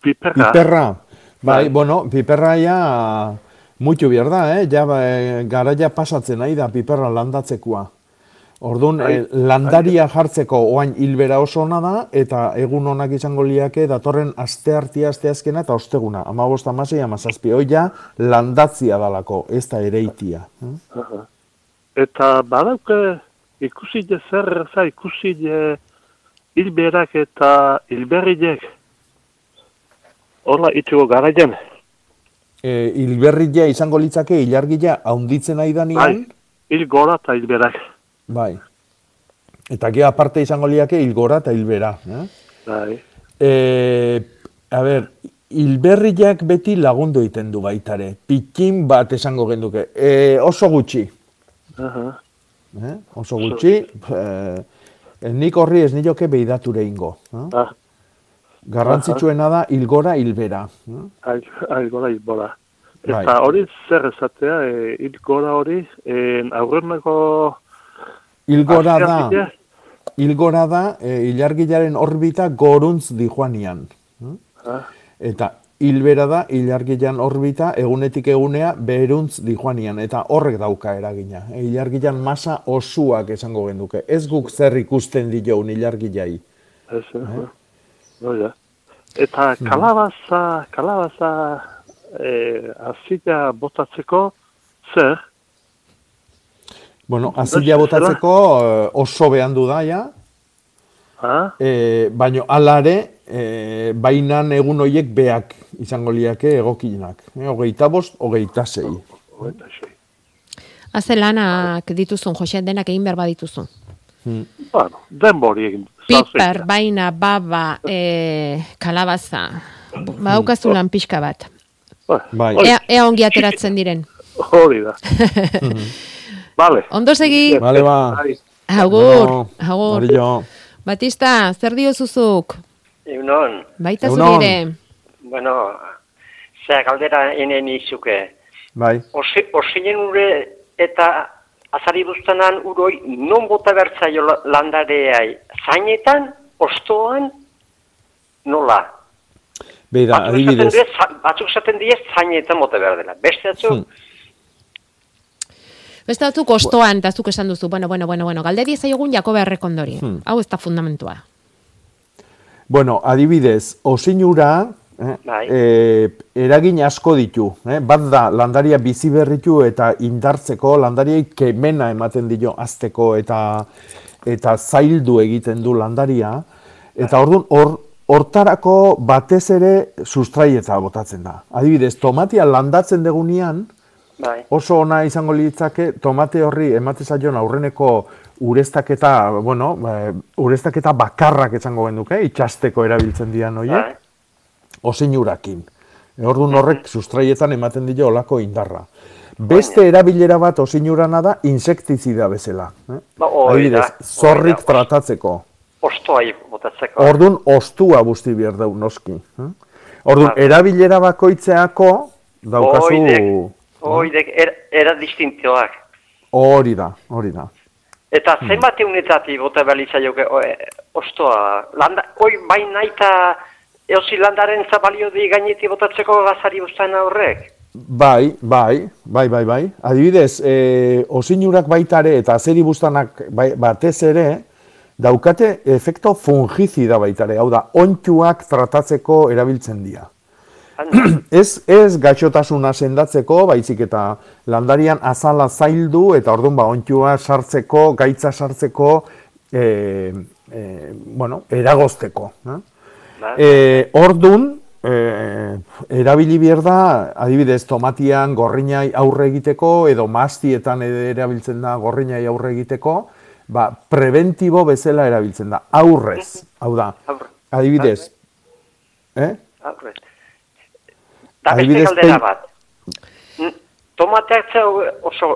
Pipera. Piperra. Bai, Bai. bueno, piperra ja muitu behar da, eh? Ja, eh, garaia pasatzen nahi da piperra landatzekoa. Orduan, eh, landaria jartzeko oain hilbera oso ona da, eta egun onak izango liake datorren aste hartia, aste azkena eta osteguna. Ama bost, amasei, amazazpi. Hoi ja, landatzia dalako, ez da ereitia. eh? Aha. Eta badauke ikusi zer za ikusi hilberak eta hilberriek. Horla itxugo garaian. E, hilberria izango litzake, ilargia haunditzen nahi Bai, danean, hil gora eta hilberak. bai. Eta gero aparte izango liake hilgora eta hilbera. Eh? Bai, E, a ber, hilberriak beti lagundu egiten du baitare. Pikin bat esango genduke. E, oso gutxi. aha, Eh? Oso gutxi. E, nik horri ez nioke behidature ingo. Eh? ah, Garrantzitsuena da hilgora hilbera. Eh? hil, hil gora hil bora. Bai. Eta hori zer esatea, e, hil gora hori, en aurreneko... Hilgora da, hilgora da, e, ilargilaren orbita goruntz dijoanian. Eh? Ah, Eta hilbera da, ilargilan orbita egunetik egunea beruntz dijoanian, eta horrek dauka eragina. E, ilargilan masa osuak esango genduke. Ez guk zer ikusten diogun ilargilai. ez, eh? No, ja. Eta kalabaza, kalabaza e, azila botatzeko zer? Bueno, azila botatzeko eh, oso behandu da, ja, Ah, e, baino alare, e, bainan egun hoiek beak izango liake egokienak. E, hogeita bost, hogeita sei. hogeita sei. Haze lanak dituzun, Jose, denak egin behar badituzu. Bueno, denbori egin. Piper, baina, baba, e, kalabaza. Badaukazu lan pixka bat. Bai. Ea, ea ongi ateratzen diren. Hori da. Vale. Ondo segi, Bale, ba. Bai. agur, agur. Marillo. Batista, zer diozuzuk? Egunon, Baita Egunon. zurire. bueno, zera galdera enen izuke. Bai. Osi, osinen ure eta azari buztanan uroi non bota bertzaio la- landareai? Zainetan ostoan nola? Beira, batzuk adibidez, die, batzuk esaten die zainetan mote behar dela. Beste batzuk, Hmm. Beste batzuk ostoan, eta zuk esan duzu, bueno, bueno, bueno, bueno, galderi ezaiogun Jakobe errekondori. Hmm. Hau ez da fundamentua. bueno, adibidez, osinura, eh, Bai. eh, eragin asko ditu. Eh? Bat da, landaria bizi berritu eta indartzeko, landariai kemena ematen dio azteko eta eta zaildu egiten du landaria. Eta orduan, hor, hortarako batez ere sustraieta botatzen da. Adibidez, tomatia landatzen degunean, bai. oso ona izango litzake tomate horri emate zaion aurreneko ureztaketa, bueno, eh, ureztaketa bakarrak esango genuke, itxasteko erabiltzen dian horiek, Bai. Osinurakin. Orduan horrek sustraietan ematen dio olako indarra. Beste erabilera bat osinurana da insektizida bezala. Eh? Ba, Adibidez, zorrik tratatzeko. Ostoai botatzeko. Orduan ostua busti behar dau noski. eh? Orduan, Bai. erabilera bakoitzeako daukazu... Oidek, oidek, er, era distintoak. Hori da, hori da. Eta zenbat egunetatik bota balitza joke o, e, ostoa. Landa, oi, bai naita eosi landaren zabalio di gainetik botatzeko gazari bustan horrek. Bai, bai, bai, bai, bai. Adibidez, e, osinurak baitare eta azeri bustanak bai, batez ere, daukate efekto fungizida baitare, hau da, ontsuak tratatzeko erabiltzen dira. ez, ez gaixotasuna sendatzeko, baizik eta landarian azala zaildu eta orduan ba ontsua sartzeko, gaitza sartzeko, e, e, bueno, eragozteko. Eh? E, ordun, e, erabili behar da, adibidez, tomatian gorrinai aurre egiteko, edo mastietan ere erabiltzen da gorrinai aurre egiteko, ba, preventibo bezala erabiltzen da, aurrez, hau da, Aurre. adibidez, eh? Aurre. Da beste galdera bat. Tomateak oso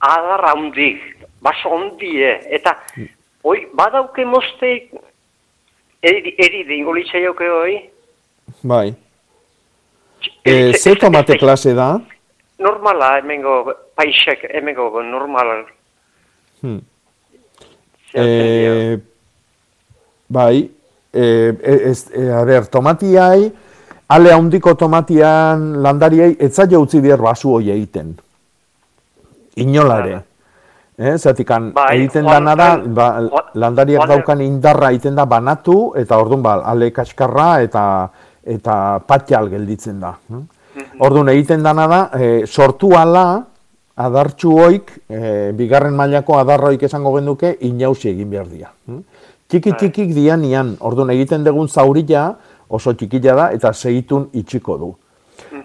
adarra hundik, baso hundie, eta oi, badauke mosteik eri, eri dingo litzaioke hoi? Bai. E, ze tomate ez- klase da? Normala, hemengo paisek, hemengo normal. Hmm. E, bai, e, ez, e, a ber, tomatiai, ale handiko tomatian landariei, ez zaila utzi behar basu hoi egiten. Inolare. Eh, zatikan, Bai, egiten dana da, ba, landariak Juan- daukan indarra egiten da banatu, eta orduan ba, ale kaskarra eta eta patxal gelditzen da. eh? Orduan egiten dana da, e, sortu ala, adartxu hoik, e, bigarren mailako adarroik esango genduke, inausi egin behar dira. hm? Txiki txikik dian ian, orduan egiten dugun zaurila oso txikila da, eta segitun itxiko du.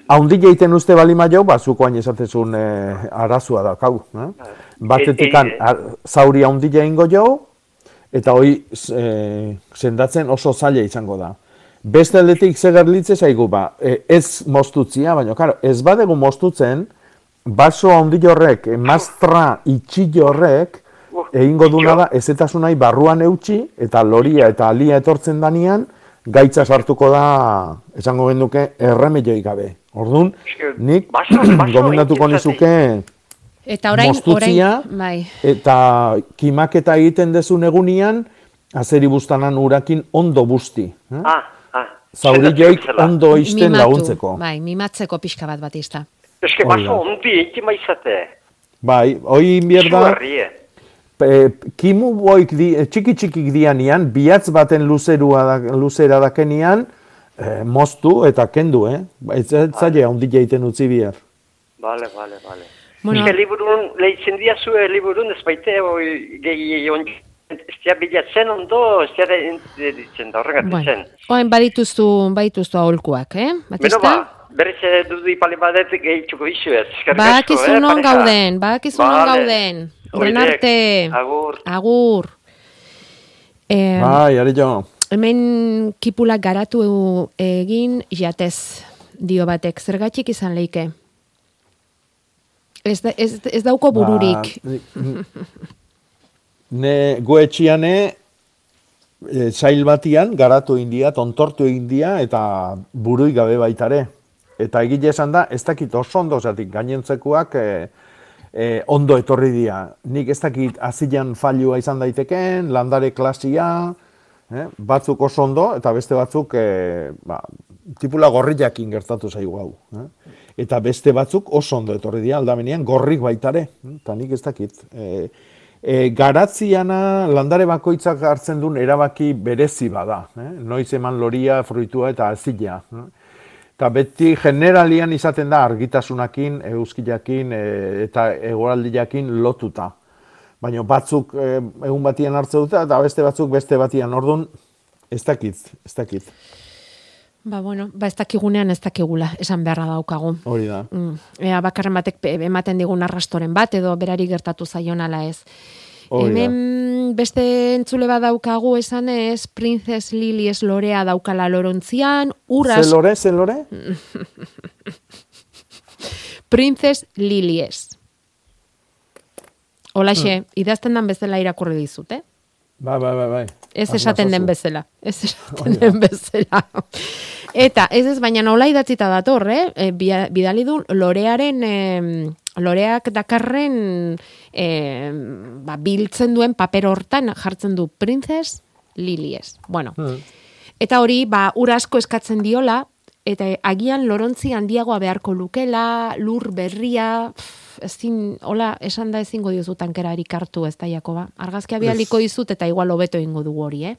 Haundi egiten uste bali maio, ba, zuko hain esatezun e, arazua da, kau. Eh? Batetikan E- e- zauri haundi egingo jo, eta hoi e, sendatzen oso zaila izango da. Beste aldetik ze gerlitze zaigu, ba, e, ez mostutzia, baina, karo, ez badegu mostutzen, baso handi horrek, e, mastra itxi horrek, egingo duna da, ezetasunai barruan eutxi, eta loria eta alia etortzen danean, gaitza sartuko da, esango genduke, erremeioi gabe. Orduan, nik gomendatuko nizuke Eta orain, Mostutzia. orain, bai. eta kimaketa egiten dezun egunian, azeri bustanan urakin ondo busti. Eh? Ah, ah. Sendatzen zela. ondo isten Mimatu, laguntzeko. Bai, mimatzeko pixka bat batista. Eske Hori da. baso hundi, intima izate. Bai, hoi inbier da, Izugarrie. e, kimu boik di, e, txiki txikik dianian, bihatz baten luzerua da, luzera dakenian, e, moztu eta kendu, eh? Ez zaila handi jaiten utzi bihar. Bale, bale, bale. Bueno. Eske liburun, lehitzen dia zue liburun, ez baite, oi, gehi, ez dia bilatzen ondo, ez dia ditzen da, horregatik Bueno, zen. oen badituzu, badituzu aholkuak, eh? Beno Batista? ba, berriz ere dudi pali badet gehituko izu ez. asko, Badakizu eh, non gauden, badakizu non Vale. gauden. Horren arte. Agur. Agur. Eh, Bai, ari jo. hemen kipulak garatu egin jatez dio batek. Zergatik izan leike? Ez, da, ez, ez dauko bururik. Ba, ne goetxiane e, sail batian garatu india, tontortu india eta burui gabe baitare. Eta egile esan da, ez dakit oso ondo, zatik gainentzekuak e, e, ondo etorri dira. Nik ez dakit azilan failua izan daiteken, landare klasia, Eh? Batzuk oso ondo eta beste batzuk e, ba, tipula gorriakin gertatu zaigu hau. Eh? Eta beste batzuk oso ondo etorri dira aldamenean gorrik baitare. Eta nik ez dakit. E, e, garatziana landare bakoitzak hartzen duen erabaki berezi bada. Eh? Noiz eman loria, fruitua eta azila. Eh? Eta beti generalian izaten da argitasunakin, euskilakin e, eta egoraldiakin lotuta. Baina batzuk egun batian hartze dute eta beste batzuk beste batian. Orduan, ez dakit, ez dakit. Ba, bueno, ba, ez dakigunean ez dakigula, esan beharra daukagu. Hori da. Mm. Ea, bakarren batek ematen digun arrastoren bat, edo berari gertatu zaion ala ez. Hori da. Beste entzule bat daukagu esan ez, Princess Lilies lorea daukala lorontzian, urras... Ze lore, ze lore? Princess Lilies. Olaxe, Hmm. idazten dan bezala irakurri dizut, eh? Bai, bai, bai, bai. Ez esaten den bezala. Ez esaten den bezala. Eta ez ez baina nola idatzita dator, eh? E, bia- bidali du lorearen em, loreak dakarren em, ba, biltzen duen paper hortan jartzen du Princess Lilies. Bueno, Hmm. Eta hori, ba, ur asko eskatzen diola, eta agian lorontzi handiagoa beharko lukela, lur berria, pff, ezin, hola, esan da ezingo diozu tankera hartu ez da, Jakoba. Argazkia bialiko dizut eta igual hobeto ingo dugu hori, eh?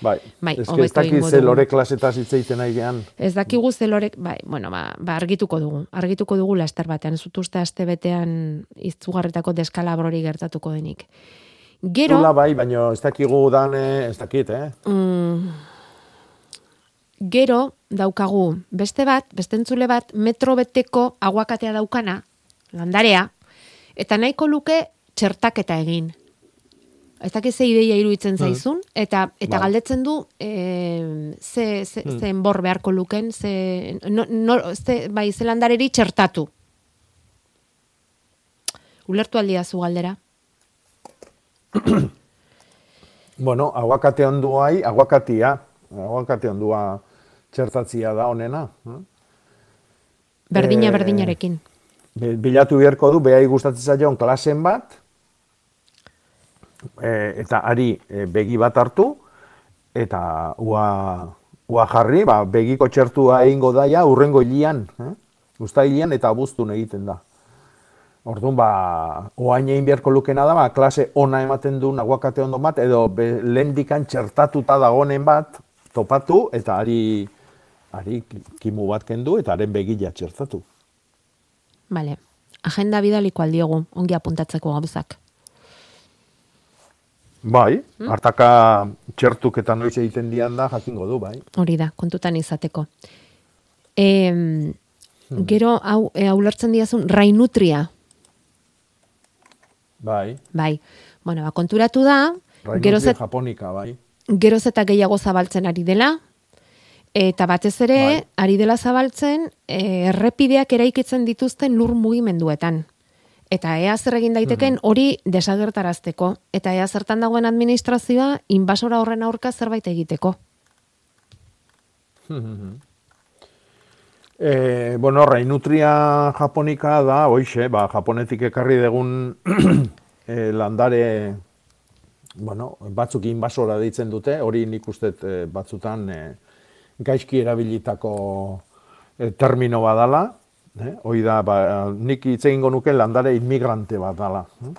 Bai, Bai, ez egingo ze lore klasetaz hitz egiten nahi gehan. Ez dakigu zelorek, bai, bueno, ba, ba argituko dugu. Argituko dugu laster batean. Ez dut uste aste betean izugarretako deskalabrori gertatuko denik. Gero, Zula bai, baina ez dakigu dan, eh, ez dakit, eh? Mm, gero daukagu beste bat, beste entzule bat, metro beteko aguakatea daukana, landarea, eta nahiko luke txertaketa egin. Ez dakit ze ideia iruditzen zaizun, eta eta Bai. galdetzen du e, ze, ze, Hmm. ze enbor beharko luken, ze, no, no, ze, bai, ze landareri txertatu. Ulertu aldia zu galdera? Bueno, aguakate onduai, aguakatia, aguakate ondua txertatzia da honena. eh? Berdina Eh, berdinarekin. Bi- Bilatu beharko du, behai gustatzen zaion klasen bat, e, eta ari e, begi bat hartu, eta ua, ua jarri, ba, begiko txertua egingo daia urrengo hilian, eh? Uztailean eta abuztun egiten da. Orduan, ba, oain egin beharko lukena da, ba, klase ona ematen duen aguakate ondo bat, edo be, lehendikan txertatuta dagonen bat, topatu, eta ari, ari ki- kimu bat kendu, eta haren begila txertatu. Vale. Agenda bidaliko aldiogu, ongi apuntatzeko gauzak. Bai, hartaka txertuk eta noiz egiten dian da, jakingo du, bai. Hori da, kontutan izateko. E, gero, hau, e, hau lertzen diazun, rainutria. Bai, Bai. Bueno, ba, konturatu da, Rainutria geroz, et, japonika, bai. geroz eta gehiago zabaltzen ari dela, eta batez ere, Bai. ari dela zabaltzen, e, errepideak eraikitzen dituzten lur mugimenduetan. Eta ea zer egin daiteken hori desagertarazteko. Eta ea zertan dagoen administrazioa inbasora horren aurka zerbait egiteko. E, bueno, rainutria japonika da, hoixe, ba, japonetik ekarri degun e, landare, bueno, batzuk inbasora deitzen dute, hori nik uste e, batzutan e, gaizki erabilitako e, termino badala, eh? hoi da, ba, nik hitz egingo nuke landare inmigrante bat dala. eh?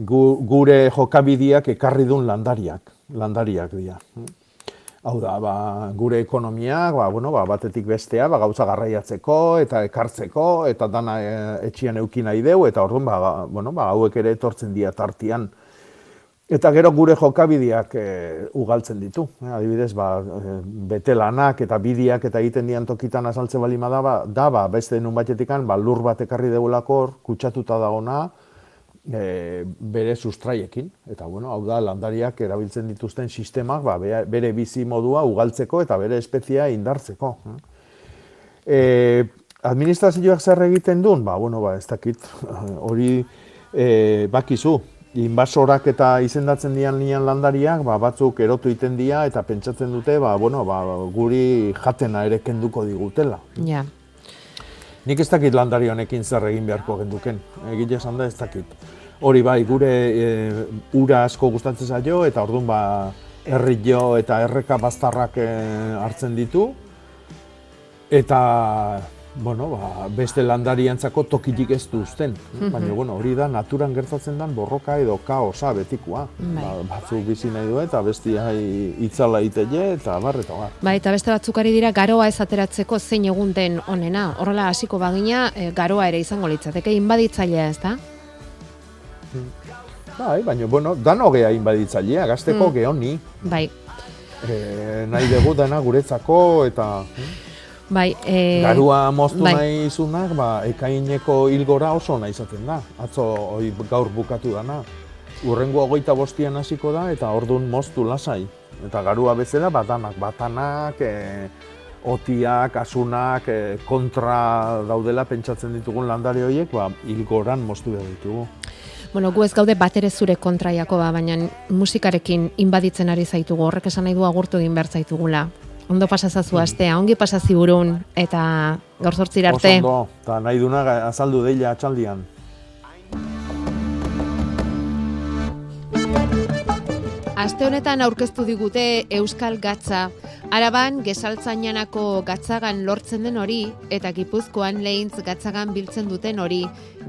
Gu, gure jokabidiak ekarri duen landariak, landariak dira. eh? Hau da, ba, gure ekonomiak, ba, bueno, ba, batetik bestea, ba, gauza garraiatzeko eta ekartzeko, eta dana e, etxian eukin nahi deu, eta orduan, ba, ga- bueno, ba, hauek ere etortzen dira tartian. Eta gero gure jokabideak e, ugaltzen ditu. Eh, adibidez, ba, e, bete lanak eta bidiak eta egiten dian tokitan azaltze balima da, ba, da, ba, beste nun batetikan, ba, lur bat ekarri deulako hor, kutsatuta dagona, e, bere sustraiekin. Eta, bueno, hau da, landariak erabiltzen dituzten sistemak, ba, bere bizi modua ugaltzeko eta bere espezia indartzeko. E, administrazioak zer egiten duen? Ba, bueno, ba, ez dakit, hori e, bakizu, inbasorak eta izendatzen dian nian landariak, ba, batzuk erotu egiten dira eta pentsatzen dute, ba, bueno, ba, guri jatena ere kenduko digutela. Ja. Nik ez dakit landari honekin zer egin beharko genduken. Egile esan da ez dakit. Hori bai, gure e, ura asko gustatzen zaio eta orduan ba errillo eta erreka bastarrak eh, hartzen ditu, eta bueno, ba, beste landariantzako tokitik ez du uzten. Mhm. Baina, bueno, hori da naturan gertatzen den borroka edo kaosa betikoa. Bai. Ba, batzuk bizi nahi du eta bestia itzala itele eta bar eta bar. Ba, eta beste batzuk ari dira garoa ez ateratzeko zein egun den onena. Horrela hasiko bagina e, garoa ere izango litzateke inbaditzailea, ez da? Bai, baina, bueno, dano gea inbaditzailea, gazteko Mm. gehoni. Bai, E, nahi dugu dana guretzako eta bai. E, garua moztu bai. nahi izunak, ba, ekaineko hilgora oso nahi izaten da. Atzo hoi gaur bukatu dana. Urrengo hogeita bostian hasiko da eta ordun moztu lasai. Eta garua bezala batanak, batanak, e, otiak, asunak, e, kontra daudela pentsatzen ditugun landare horiek, ba, hilgoran moztu behar ditugu. Bueno, gu ez gaude batere zure kontra Jakoba, baina musikarekin inbaditzen ari zaitugu, horrek esan nahi du agurtu egin behar zaitugula. Ondo pasazazu astea, ongi pasazi burun, eta gaur zortzira arte. Oso ondo, eta nahi duna azaldu deila atxaldian. Aste honetan aurkeztu digute Euskal Gatza. Araban, gesaltzainanako gatzagan lortzen den hori, eta Gipuzkoan lehintz gatzagan biltzen duten hori.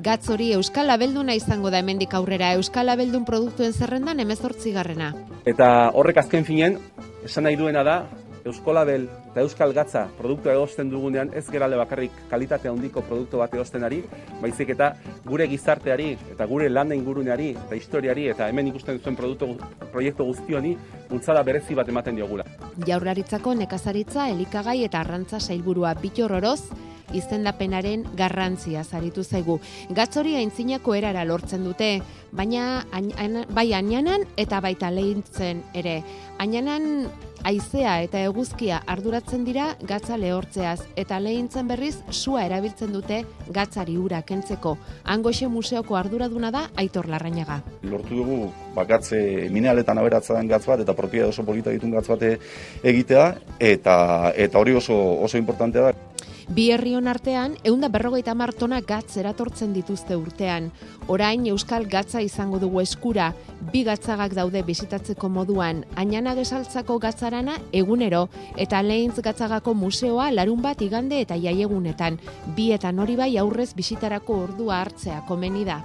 Gatz hori Euskal Abelduna izango da hemendik aurrera. Euskal Abeldun produktuen zerrendan emezortzigarrena. Eta horrek azken finen, esan nahi duena da, Euskolabel eta Euskal Gatza produktua egosten dugunean ez gerale bakarrik kalitate handiko produktu bat egosten ari, baizik eta gure gizarteari eta gure lan inguruneari eta historiari eta hemen ikusten zuen produktu, proiektu guzti honi bultzada berezi bat ematen diogula. Jaurlaritzako nekazaritza, elikagai eta arrantza sailburua Bitor Oroz, izendapenaren garrantzia zaritu zaigu. Gatz hori aintzinako erara lortzen dute, baina ain- ain- bai ainanan eta baita lehintzen ere. Ainanan haizea eta eguzkia arduratzen dira gatza lehortzeaz eta lehintzen berriz sua erabiltzen dute gatzari ura kentzeko. Angoxe museoko arduraduna da Aitor Larrañaga. lortu dugu ba, gatze mineraletan aberatza den gatz bat eta propiedade oso polita ditun gatz bat egitea eta eta hori oso oso importantea da. Bi herrion artean, eunda berrogeita hamar tona gatz eratortzen dituzte urtean. Orain Euskal Gatza izango dugu eskura, bi gatzagak daude bisitatzeko moduan, ainana gesaltzako gatzarana egunero, eta lehintz gatzagako museoa larun bat igande eta jaiegunetan. Bietan hori bai aurrez bisitarako ordua hartzea komeni da.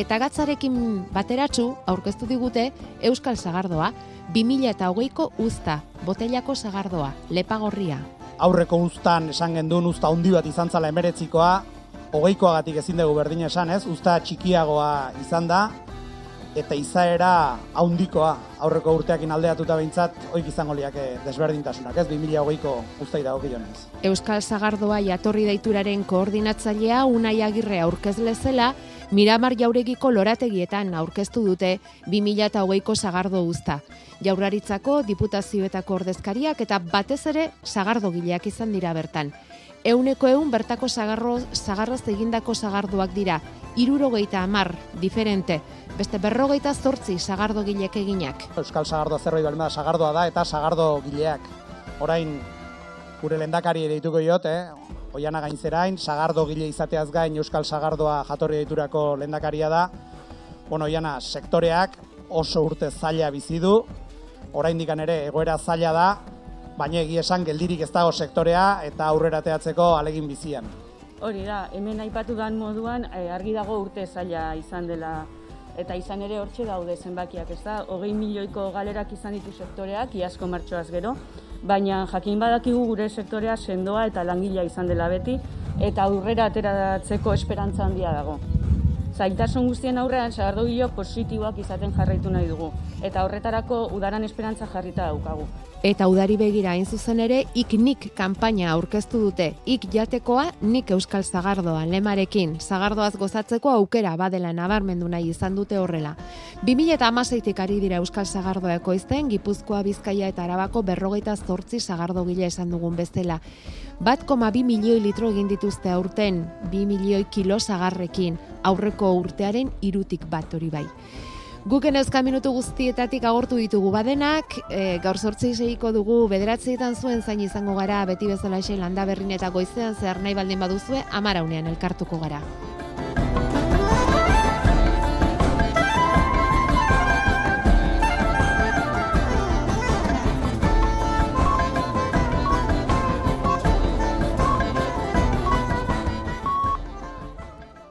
Eta gatzarekin bateratsu aurkeztu digute Euskal Sagardoa, 2008ko uzta, botellako sagardoa, lepagorria. aurreko uztan esan genduen uzta handi bat izan zala emeretzikoa, hogeikoagatik ezin dugu berdin esan ez, uzta txikiagoa izan da, eta izaera haundikoa aurreko urteakin aldeatuta behintzat, oik izango liake desberdintasunak ez, 2008ko uztai dagokionez. Euskal Sagardoa jatorri deituraren koordinatzailea Unai Agirre aurkezle zela, Miramar jauregiko lorategietan aurkeztu dute 2008ko sagardo uzta. Jaurlaritzako, diputazioetako ordezkariak eta batez ere sagardogileak izan dira bertan. Euneko eun bertako sagarro, sagarraz egindako sagardoak dira, irurogeita amar, diferente, beste berrogeita zortzi sagardogilek eginak. Euskal Sagardoa zerbait baldin bada sagardoa da eta sagardo gileak. Orain gure lendakari deituko jot, eh? Oiana gainzerain, sagardo gile izateaz gain Euskal Sagardoa jatorri deiturako lendakaria da. Bueno, Oiana, sektoreak oso urte zaila bizi du. Oraindik ere egoera zaila da, baina egia esan geldirik ez dago sektorea eta aurrera ateatzeko alegin bizian. Hori da, hemen aipatu dan moduan eh, argi dago urte zaila izan dela eta izan ere hortxe daude zenbakiak, ez da? Hogei milioiko galerak izan ditu sektoreak, iazko martxoaz gero, baina jakin badakigu gure sektorea sendoa eta langilea izan dela beti, eta aurrera ateratzeko esperantza handia dago. Zailtasun guztien aurrean, sagardogilo positiboak izaten jarraitu nahi dugu, eta horretarako udaran esperantza jarrita daukagu. Eta udari begira hain zuzen ere, ik nik kanpaina aurkeztu dute. Ik jatekoa nik Euskal Zagardoa lemarekin. Zagardoaz gozatzeko aukera badela nabarmendu nahi izan dute horrela. 2008tik ari dira Euskal Zagardoa ekoizten, Gipuzkoa, Bizkaia eta Arabako berrogeita zortzi zagardo gila esan dugun bestela. Bat koma bi milioi litro egin dituzte aurten, bi milioi kilo zagarrekin, aurreko urtearen irutik bat hori bai. Guken euska minutu guztietatik agortu ditugu badenak, e, gaur sortzei segiko dugu bederatzeitan zuen zain izango gara, beti bezala landa berrin eta goizean zehar nahi baldin baduzue, amaraunean elkartuko gara.